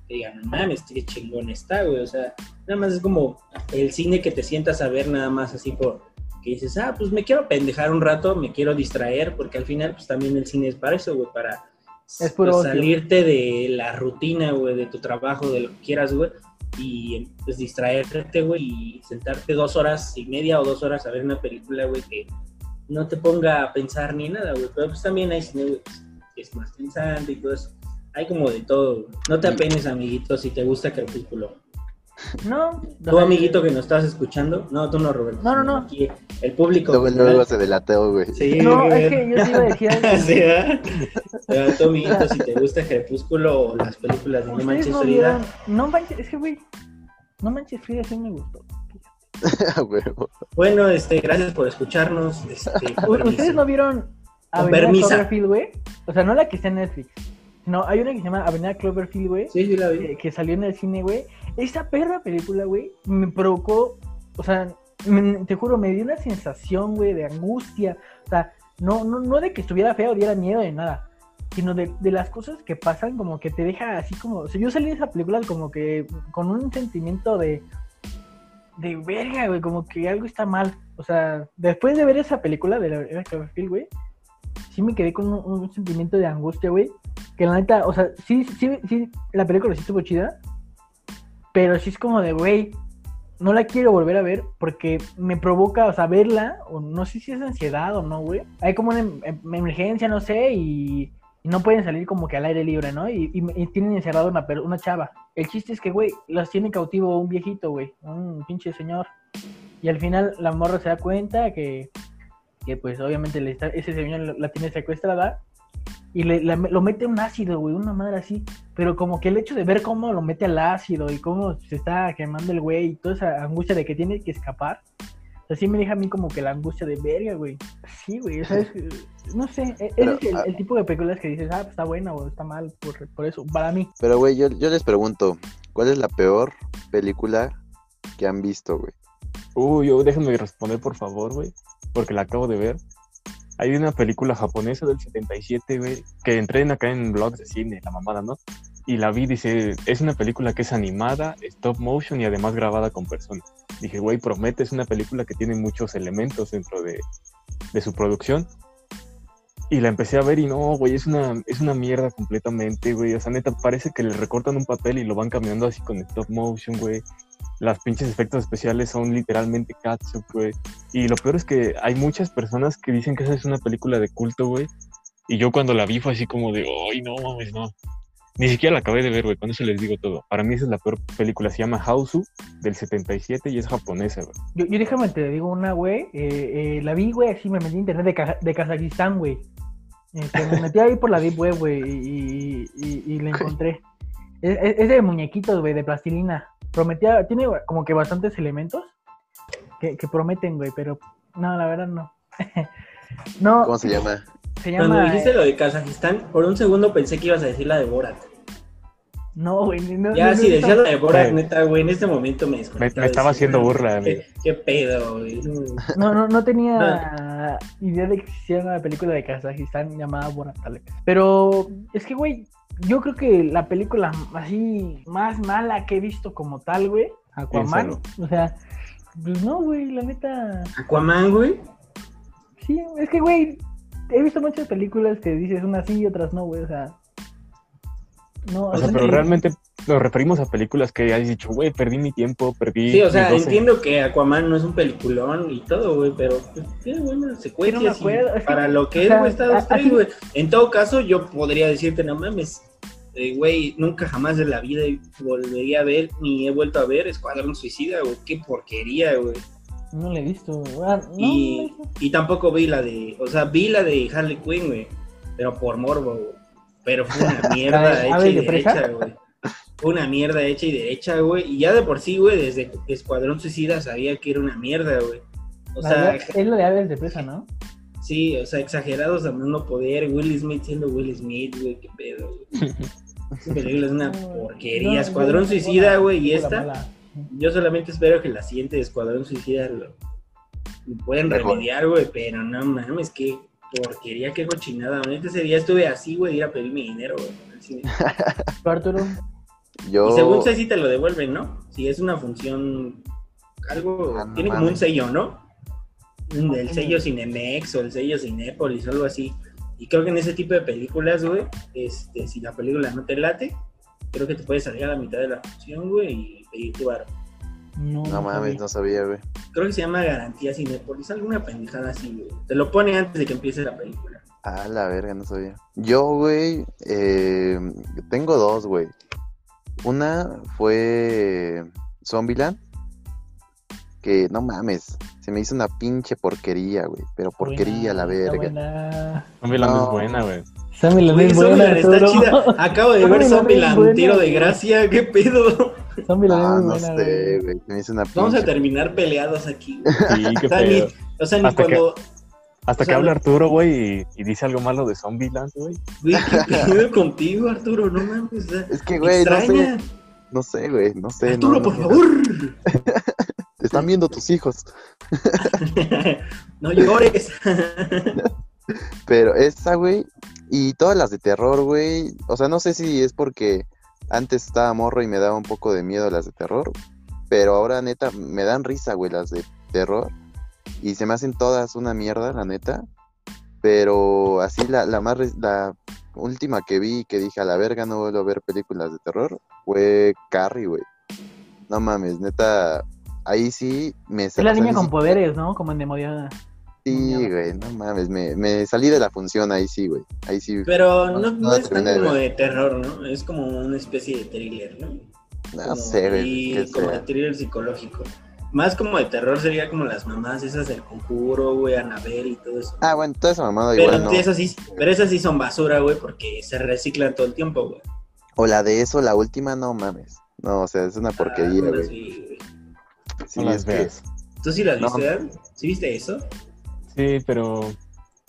Que digan, no mames, qué chingón está, güey. O sea, nada más es como el cine que te sientas a ver nada más así por que dices, ah, pues me quiero pendejar un rato, me quiero distraer, porque al final, pues también el cine es para eso, güey, para
Es puro
pues, salirte de la rutina, güey, de tu trabajo, de lo que quieras, güey, y pues distraerte, güey, y sentarte dos horas y media o dos horas a ver una película, güey, que no te ponga a pensar ni nada, güey, pero pues también hay cine, güey, que es más pensante y todo eso. Hay como de todo, güey. No te apenes, amiguito, si te gusta Crepúsculo.
No.
Tú, amiguito que nos estás escuchando, no, tú no, Roberto.
No, no, no.
aquí el público.
Luego, luego se delató, güey.
Sí,
No,
güey.
es que yo te iba a decir algo.
Sí, ¿verdad? Pero tú, amiguito, si te gusta Crepúsculo o las películas de No Manches
no
Frida.
No manches, es que, güey. No manches, Frida sí me gustó.
Bueno, este, gracias por escucharnos. Este.
¿Ustedes no vieron Avenida. Cloverfield, güey? O sea, no la que está en Netflix. No, hay una que se llama Avenida Cloverfield, güey.
Sí, sí la vi.
que, que salió en el cine, güey. Esa perra película, güey, me provocó, o sea, me- te juro, me dio una sensación, güey, de angustia. O sea, no, no, no de que estuviera feo o diera miedo de nada, sino de, de las cosas que pasan, como que te deja así como. O sea, yo salí de esa película como que con un sentimiento de. De verga, güey, como que algo está mal. O sea, después de ver esa película de la Avenida Cloverfield, güey, sí me quedé con un, un sentimiento de angustia, güey. Que la neta, o sea, sí, sí, sí, la película sí estuvo chida, pero sí es como de, güey, no la quiero volver a ver porque me provoca, o sea, verla, o no sé si es ansiedad o no, güey. Hay como una em- em- emergencia, no sé, y, y no pueden salir como que al aire libre, ¿no? Y, y, y tienen encerrado una, una chava. El chiste es que, güey, las tiene cautivo un viejito, güey, un pinche señor. Y al final la morra se da cuenta que, que pues obviamente le está, ese señor la- tiene secuestrada y le, la- lo mete un ácido, güey, una madre así. Pero como que el hecho de ver cómo lo mete al ácido y cómo se está quemando el güey y toda esa angustia de que tiene que escapar, sea, sí me deja a mí como que la angustia de verga, güey. Sí, güey, o sea, es, no sé, e- ese
Pero,
es el,
ah.
el tipo de películas que dices, ah, pues está buena o está mal, por, por eso, para mí.
Pero, güey, yo, yo les pregunto, ¿cuál es la peor película que han visto, güey?
Uy, yo déjenme responder, por favor, güey, porque la acabo de ver. Hay una película japonesa del 77, güey, que entré en acá en blogs de cine, la mamada, ¿no? Y la vi, dice, es una película que es animada, stop motion y además grabada con personas. Dije, güey, promete, es una película que tiene muchos elementos dentro de, su producción. Y la empecé a ver y no, güey, es una, es una mierda completamente, güey. O sea, neta, parece que le recortan un papel y lo van cambiando así con stop motion, güey. Las pinches efectos especiales son literalmente catsup, güey. Y lo peor es que hay muchas personas que dicen que esa es una película de culto, güey. Y yo cuando la vi fue así como de, ay, no mames, no. Ni siquiera la acabé de ver, güey. Con eso les digo todo. Para mí esa es la peor película. Se llama Hausu, del 77 y es japonesa, güey.
Yo, yo déjame te digo una, güey, eh, eh, la vi, güey, así me metí en internet de, de Kazajistán, güey. Este, me metí ahí por la deep web, güey, y, y, y la encontré. Es de muñequitos, güey, de plastilina. Prometía, tiene como que bastantes elementos que, que prometen, güey, pero no, la verdad no. no,
¿Cómo se llama?
Se
Cuando dijiste
eh,
lo de Kazajistán, por un segundo pensé que ibas a decir la de Borat.
No, güey, no,
Ya,
no,
si
no,
decías la de Borat,
Sí.
neta, güey, en este momento me
Me,
desconectaba.
me estaba
Decía,
haciendo burla, amigo.
¿Qué, qué pedo, güey?
No, no, no tenía idea de que existiera una película de Kazajistán llamada Borat Alex. Pero es que, güey, yo creo que la película así más mala que he visto como tal, güey, Aquaman.
Piénsalo.
O sea, pues no, güey, la neta.
Aquaman, güey.
Sí, es que, güey, he visto muchas películas que dices unas sí y otras no, güey, o sea. No,
O sea, pero realmente nos referimos a películas que hayas dicho, güey, perdí mi tiempo, perdí.
Sí, o sea,
mis 12
entiendo que Aquaman no es un peliculón y todo, güey, pero pues, tiene buenas secuencias.
es que,
para lo que
o
es,
sea,
güey, está güey. En todo caso, yo podría decirte, no mames, eh, güey, nunca jamás de la vida volvería a ver, ni he vuelto a ver Escuadrón Suicida, güey. Qué porquería, güey.
No la he visto. Ah, no,
Y,
no,
y tampoco vi la de, o sea, vi la de Harley Quinn, güey, pero por morbo, güey. Pero fue una
¿La
mierda hecha y
de
derecha, güey. Fue una mierda hecha y derecha, güey. Y ya de por sí, güey, desde Escuadrón Suicida sabía que era una mierda, güey. O
La
sea,
es la de Aves de Presa, ¿no?
sí, o sea, exagerados a no poder. Will Smith siendo Will Smith, güey, qué pedo, güey. Esa película es una porquería.
no,
Escuadrón Suicida, güey, y esta.
mala.
Yo solamente espero que la siguiente de Escuadrón Suicida lo, lo puedan
Mejor.
remediar, güey, pero no mames, qué porquería, qué cochinada. Honestamente, ese día estuve así, güey, de ir a pedir mi dinero, güey. al cine.
¿Tú, Arturo?
Yo.
Y según sé si te lo devuelven, ¿no? Si es una función, algo,
Ah, no
tiene como un sello, ¿no? El sello Cinemex o el sello Cinépolis o algo así. Y creo que en ese tipo de películas, güey, este, si la película no te late, creo que te puedes salir a la mitad de la función, güey, y pedir tu bar.
No,
No mames, no sabía, güey.
Creo que se llama Garantía Cinépolis, alguna pendejada así, güey. Te lo pone antes de que empiece la película.
Ah, la verga, no sabía. Yo, güey, eh, tengo dos, güey. Una fue Zombieland, que no mames, se me hizo una pinche porquería, güey. Pero porquería la
Buena,
verga.
buena.
Zombieland
No.
es buena, güey.
Zombieland es buena,
Zombieland está chida. Acabo de ver
Zombieland
tiro de gracia, qué pedo.
Zombieland
Ah,
es muy
no
buena,
sé,
güey.
güey. Se me hizo una
Vamos a terminar peleados aquí. güey.
Sí, qué
O sea, ni,
pedo.
o sea, ni
Hasta que-
cuando.
Hasta
o
que habla Arturo, güey, y, y dice algo malo de Zombieland, güey.
Güey, qué pedo contigo, Arturo, no mames.
Es que, güey, no
extraña.
sé. No sé, güey, no sé.
Arturo,
no,
por
no,
favor.
Te están viendo tus hijos.
no llores.
Pero esa, güey, y todas las de terror, güey. O sea, no sé si es porque antes estaba morro y me daba un poco de miedo las de terror. Pero ahora, neta, me dan risa, güey, las de terror. Y se me hacen todas una mierda, la neta. Pero así, la, la más. La última que vi que dije a la verga no vuelvo a ver películas de terror fue Carrie, güey. No mames, neta. Ahí sí me
Es la niña
ni
con poderes, ¿no? Como endemoniada.
Sí, güey, no mames, me, me salí de la función ahí sí, güey. Ahí sí.
Pero no,
No,
no,
no
es tan como de terror, ¿no? Es como una especie de thriller, ¿no?
No
Como-
sé, güey.
Como de thriller psicológico. Más como de terror sería como las mamás esas del conjuro, güey, Anabel y todo eso.
Ah, bueno, toda esa mamada
pero,
igual no.
esas sí, pero esas sí son basura, güey, porque se reciclan todo el tiempo, güey.
O la de eso, la última, no mames. No, o sea, es una
Ah,
porquería, güey.
vi, güey.
Sí,
no las
es que-
veas.
¿Tú sí las viste? ¿Sí viste eso?
Sí, pero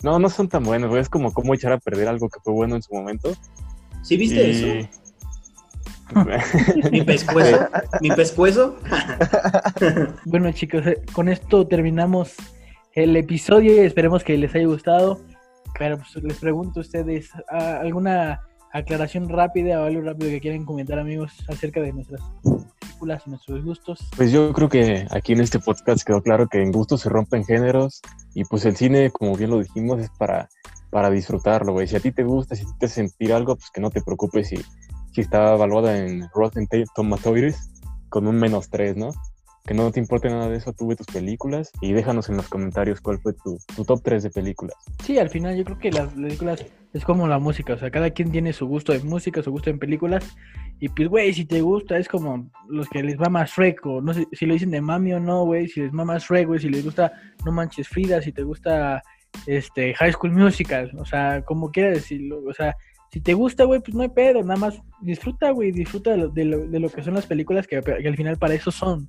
no, no son tan buenos, güey. Es como cómo echar a perder algo que fue bueno en su momento.
¿Sí viste eso? Mi pescuezo. Mi pescuezo.
Bueno, chicos, eh, con esto terminamos el episodio y esperemos que les haya gustado. Pero pues, les pregunto a ustedes, ¿a- ¿alguna aclaración rápida o algo rápido que quieran comentar, amigos, acerca de nuestras películas y nuestros gustos?
Pues yo creo que aquí en este podcast quedó claro que en gustos se rompen géneros y pues el cine, como bien lo dijimos, es para, para disfrutarlo, güey. Si a ti te gusta, si te sentir algo, pues que no te preocupes si, si está evaluada en Rotten Tomatoes con un menos 3, ¿no? Que no te importe nada de eso, tú ve tus películas y déjanos en los comentarios cuál fue tu, tu top 3 de películas.
Sí, al final yo creo que las películas es como la música, o sea, cada quien tiene su gusto de música, su gusto en películas. Y pues, güey, si te gusta, es como los que les va más Shrek, o no sé si lo dicen de mami o no, güey, si les va más Shrek, güey, si les gusta No Manches Frida, si te gusta este High School Musical, o sea, como quieras decirlo, o sea, si te gusta, güey, pues no hay pedo, nada más disfruta, güey, disfruta de lo, de lo, de lo que son las películas que, que al final para eso son,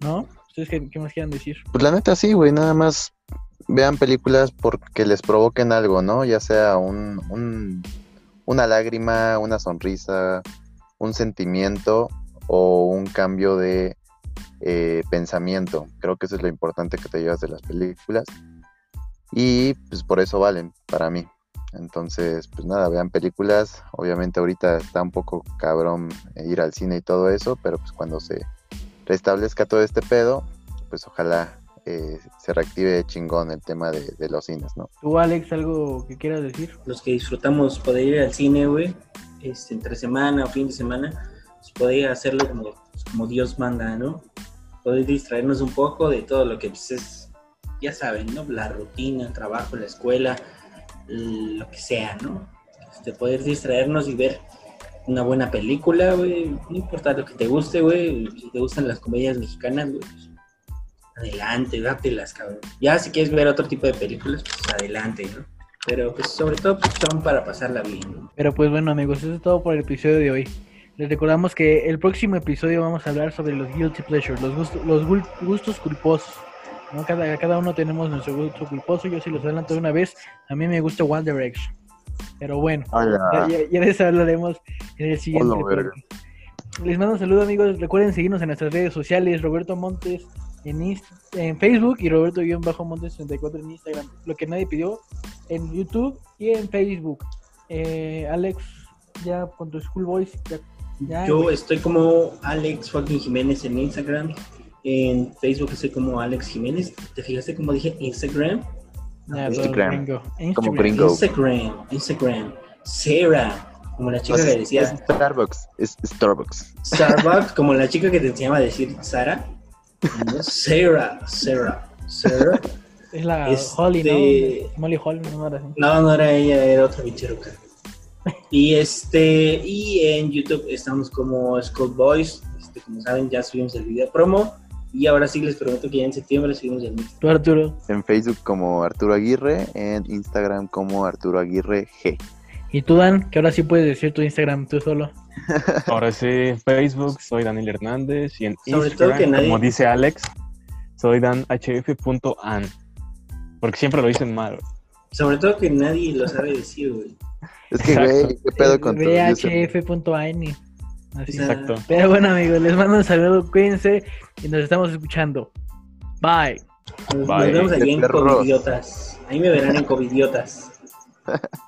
¿no? ¿Ustedes qué, qué más quieran decir?
Pues la neta sí, güey, nada más vean películas porque les provoquen algo, ¿no? Ya sea un, un- una lágrima, una sonrisa, un sentimiento o un cambio de eh, pensamiento. Creo que eso es lo importante que te llevas de las películas. Y pues por eso valen para mí. Entonces, pues nada, vean películas. Obviamente ahorita está un poco cabrón ir al cine y todo eso, pero pues cuando se restablezca todo este pedo, pues ojalá eh, se reactive chingón el tema de, de los cines, ¿no?
¿Tú, Alex, algo que quieras decir?
Los que disfrutamos poder ir al cine, güey, este, entre semana o fin de semana, pues poder hacerlo como, pues, como Dios manda, ¿no? Poder distraernos un poco de todo lo que pues, es, ya saben, ¿no? La rutina, el trabajo, la escuela, lo que sea, ¿no? Este, poder distraernos y ver una buena película, güey, no importa lo que te guste, güey, si te gustan las comedias mexicanas, güey, pues, adelante, dátelas, cabrón. Ya si quieres ver otro tipo de películas, pues adelante, ¿no? Pero pues sobre todo pues, son para pasarla bien, ¿no?
Pero pues bueno amigos, eso es todo por el episodio de hoy. Les recordamos que el próximo episodio vamos a hablar sobre los guilty pleasures, los gustos, los gustos culposos. ¿no? Cada, cada uno tenemos nuestro gusto culposo, yo sí los adelanto de una vez, a mí me gusta One Direction. Pero bueno, ya, ya- eso hablaremos en el siguiente.
Hola.
Les mando un saludo amigos, recuerden seguirnos en nuestras redes sociales, Roberto Montes en, Inst- en Facebook y Roberto-Montes 34 en Instagram, lo que nadie pidió, en YouTube y en Facebook. Eh, Alex, ya con tu School Boys, ya, ya,
Yo
güey.
estoy como Alex fucking Jiménez en Instagram. En Facebook estoy como Alex Jiménez. ¿Te fijaste como dije Instagram?
Todo
Instagram.
gringo.
Como
Instagram.
gringo. Go.
Instagram, Instagram. Sarah, como la chica
Pues
que decía
es Starbucks, es Starbucks.
Starbucks, como la chica que te enseñaba a decir Sara. ¿no? Sarah, Sarah, Sarah.
Es la
Este-
Holly, ¿no? Molly Holly, no era así.
No, no era ella, era otra bicheruca. Y este, y en YouTube estamos como School Boys. Este, como saben, ya subimos el video promo. Y ahora sí les prometo que ya en septiembre subimos el mismo.
Tú, Arturo.
En Facebook como Arturo Aguirre, en Instagram como Arturo Aguirre G.
Y tú, Dan, que ahora sí puedes decir tu Instagram tú solo.
Ahora sí, Facebook, soy Daniel Hernández y en
Sobre todo
Instagram,
que nadie-
como dice Alex, soy danhf.an. Porque siempre lo dicen mal.
Sobre todo que nadie lo sabe decir, güey.
Es que, güey, ¿qué pedo con?
VHF.an. Así.
Exacto.
Pero bueno, amigos, les mando un saludo, cuídense y nos estamos escuchando. Bye.
Nos,
Bye.
nos vemos allí en
Perros.
Covidiotas. Ahí me verán en Covidiotas.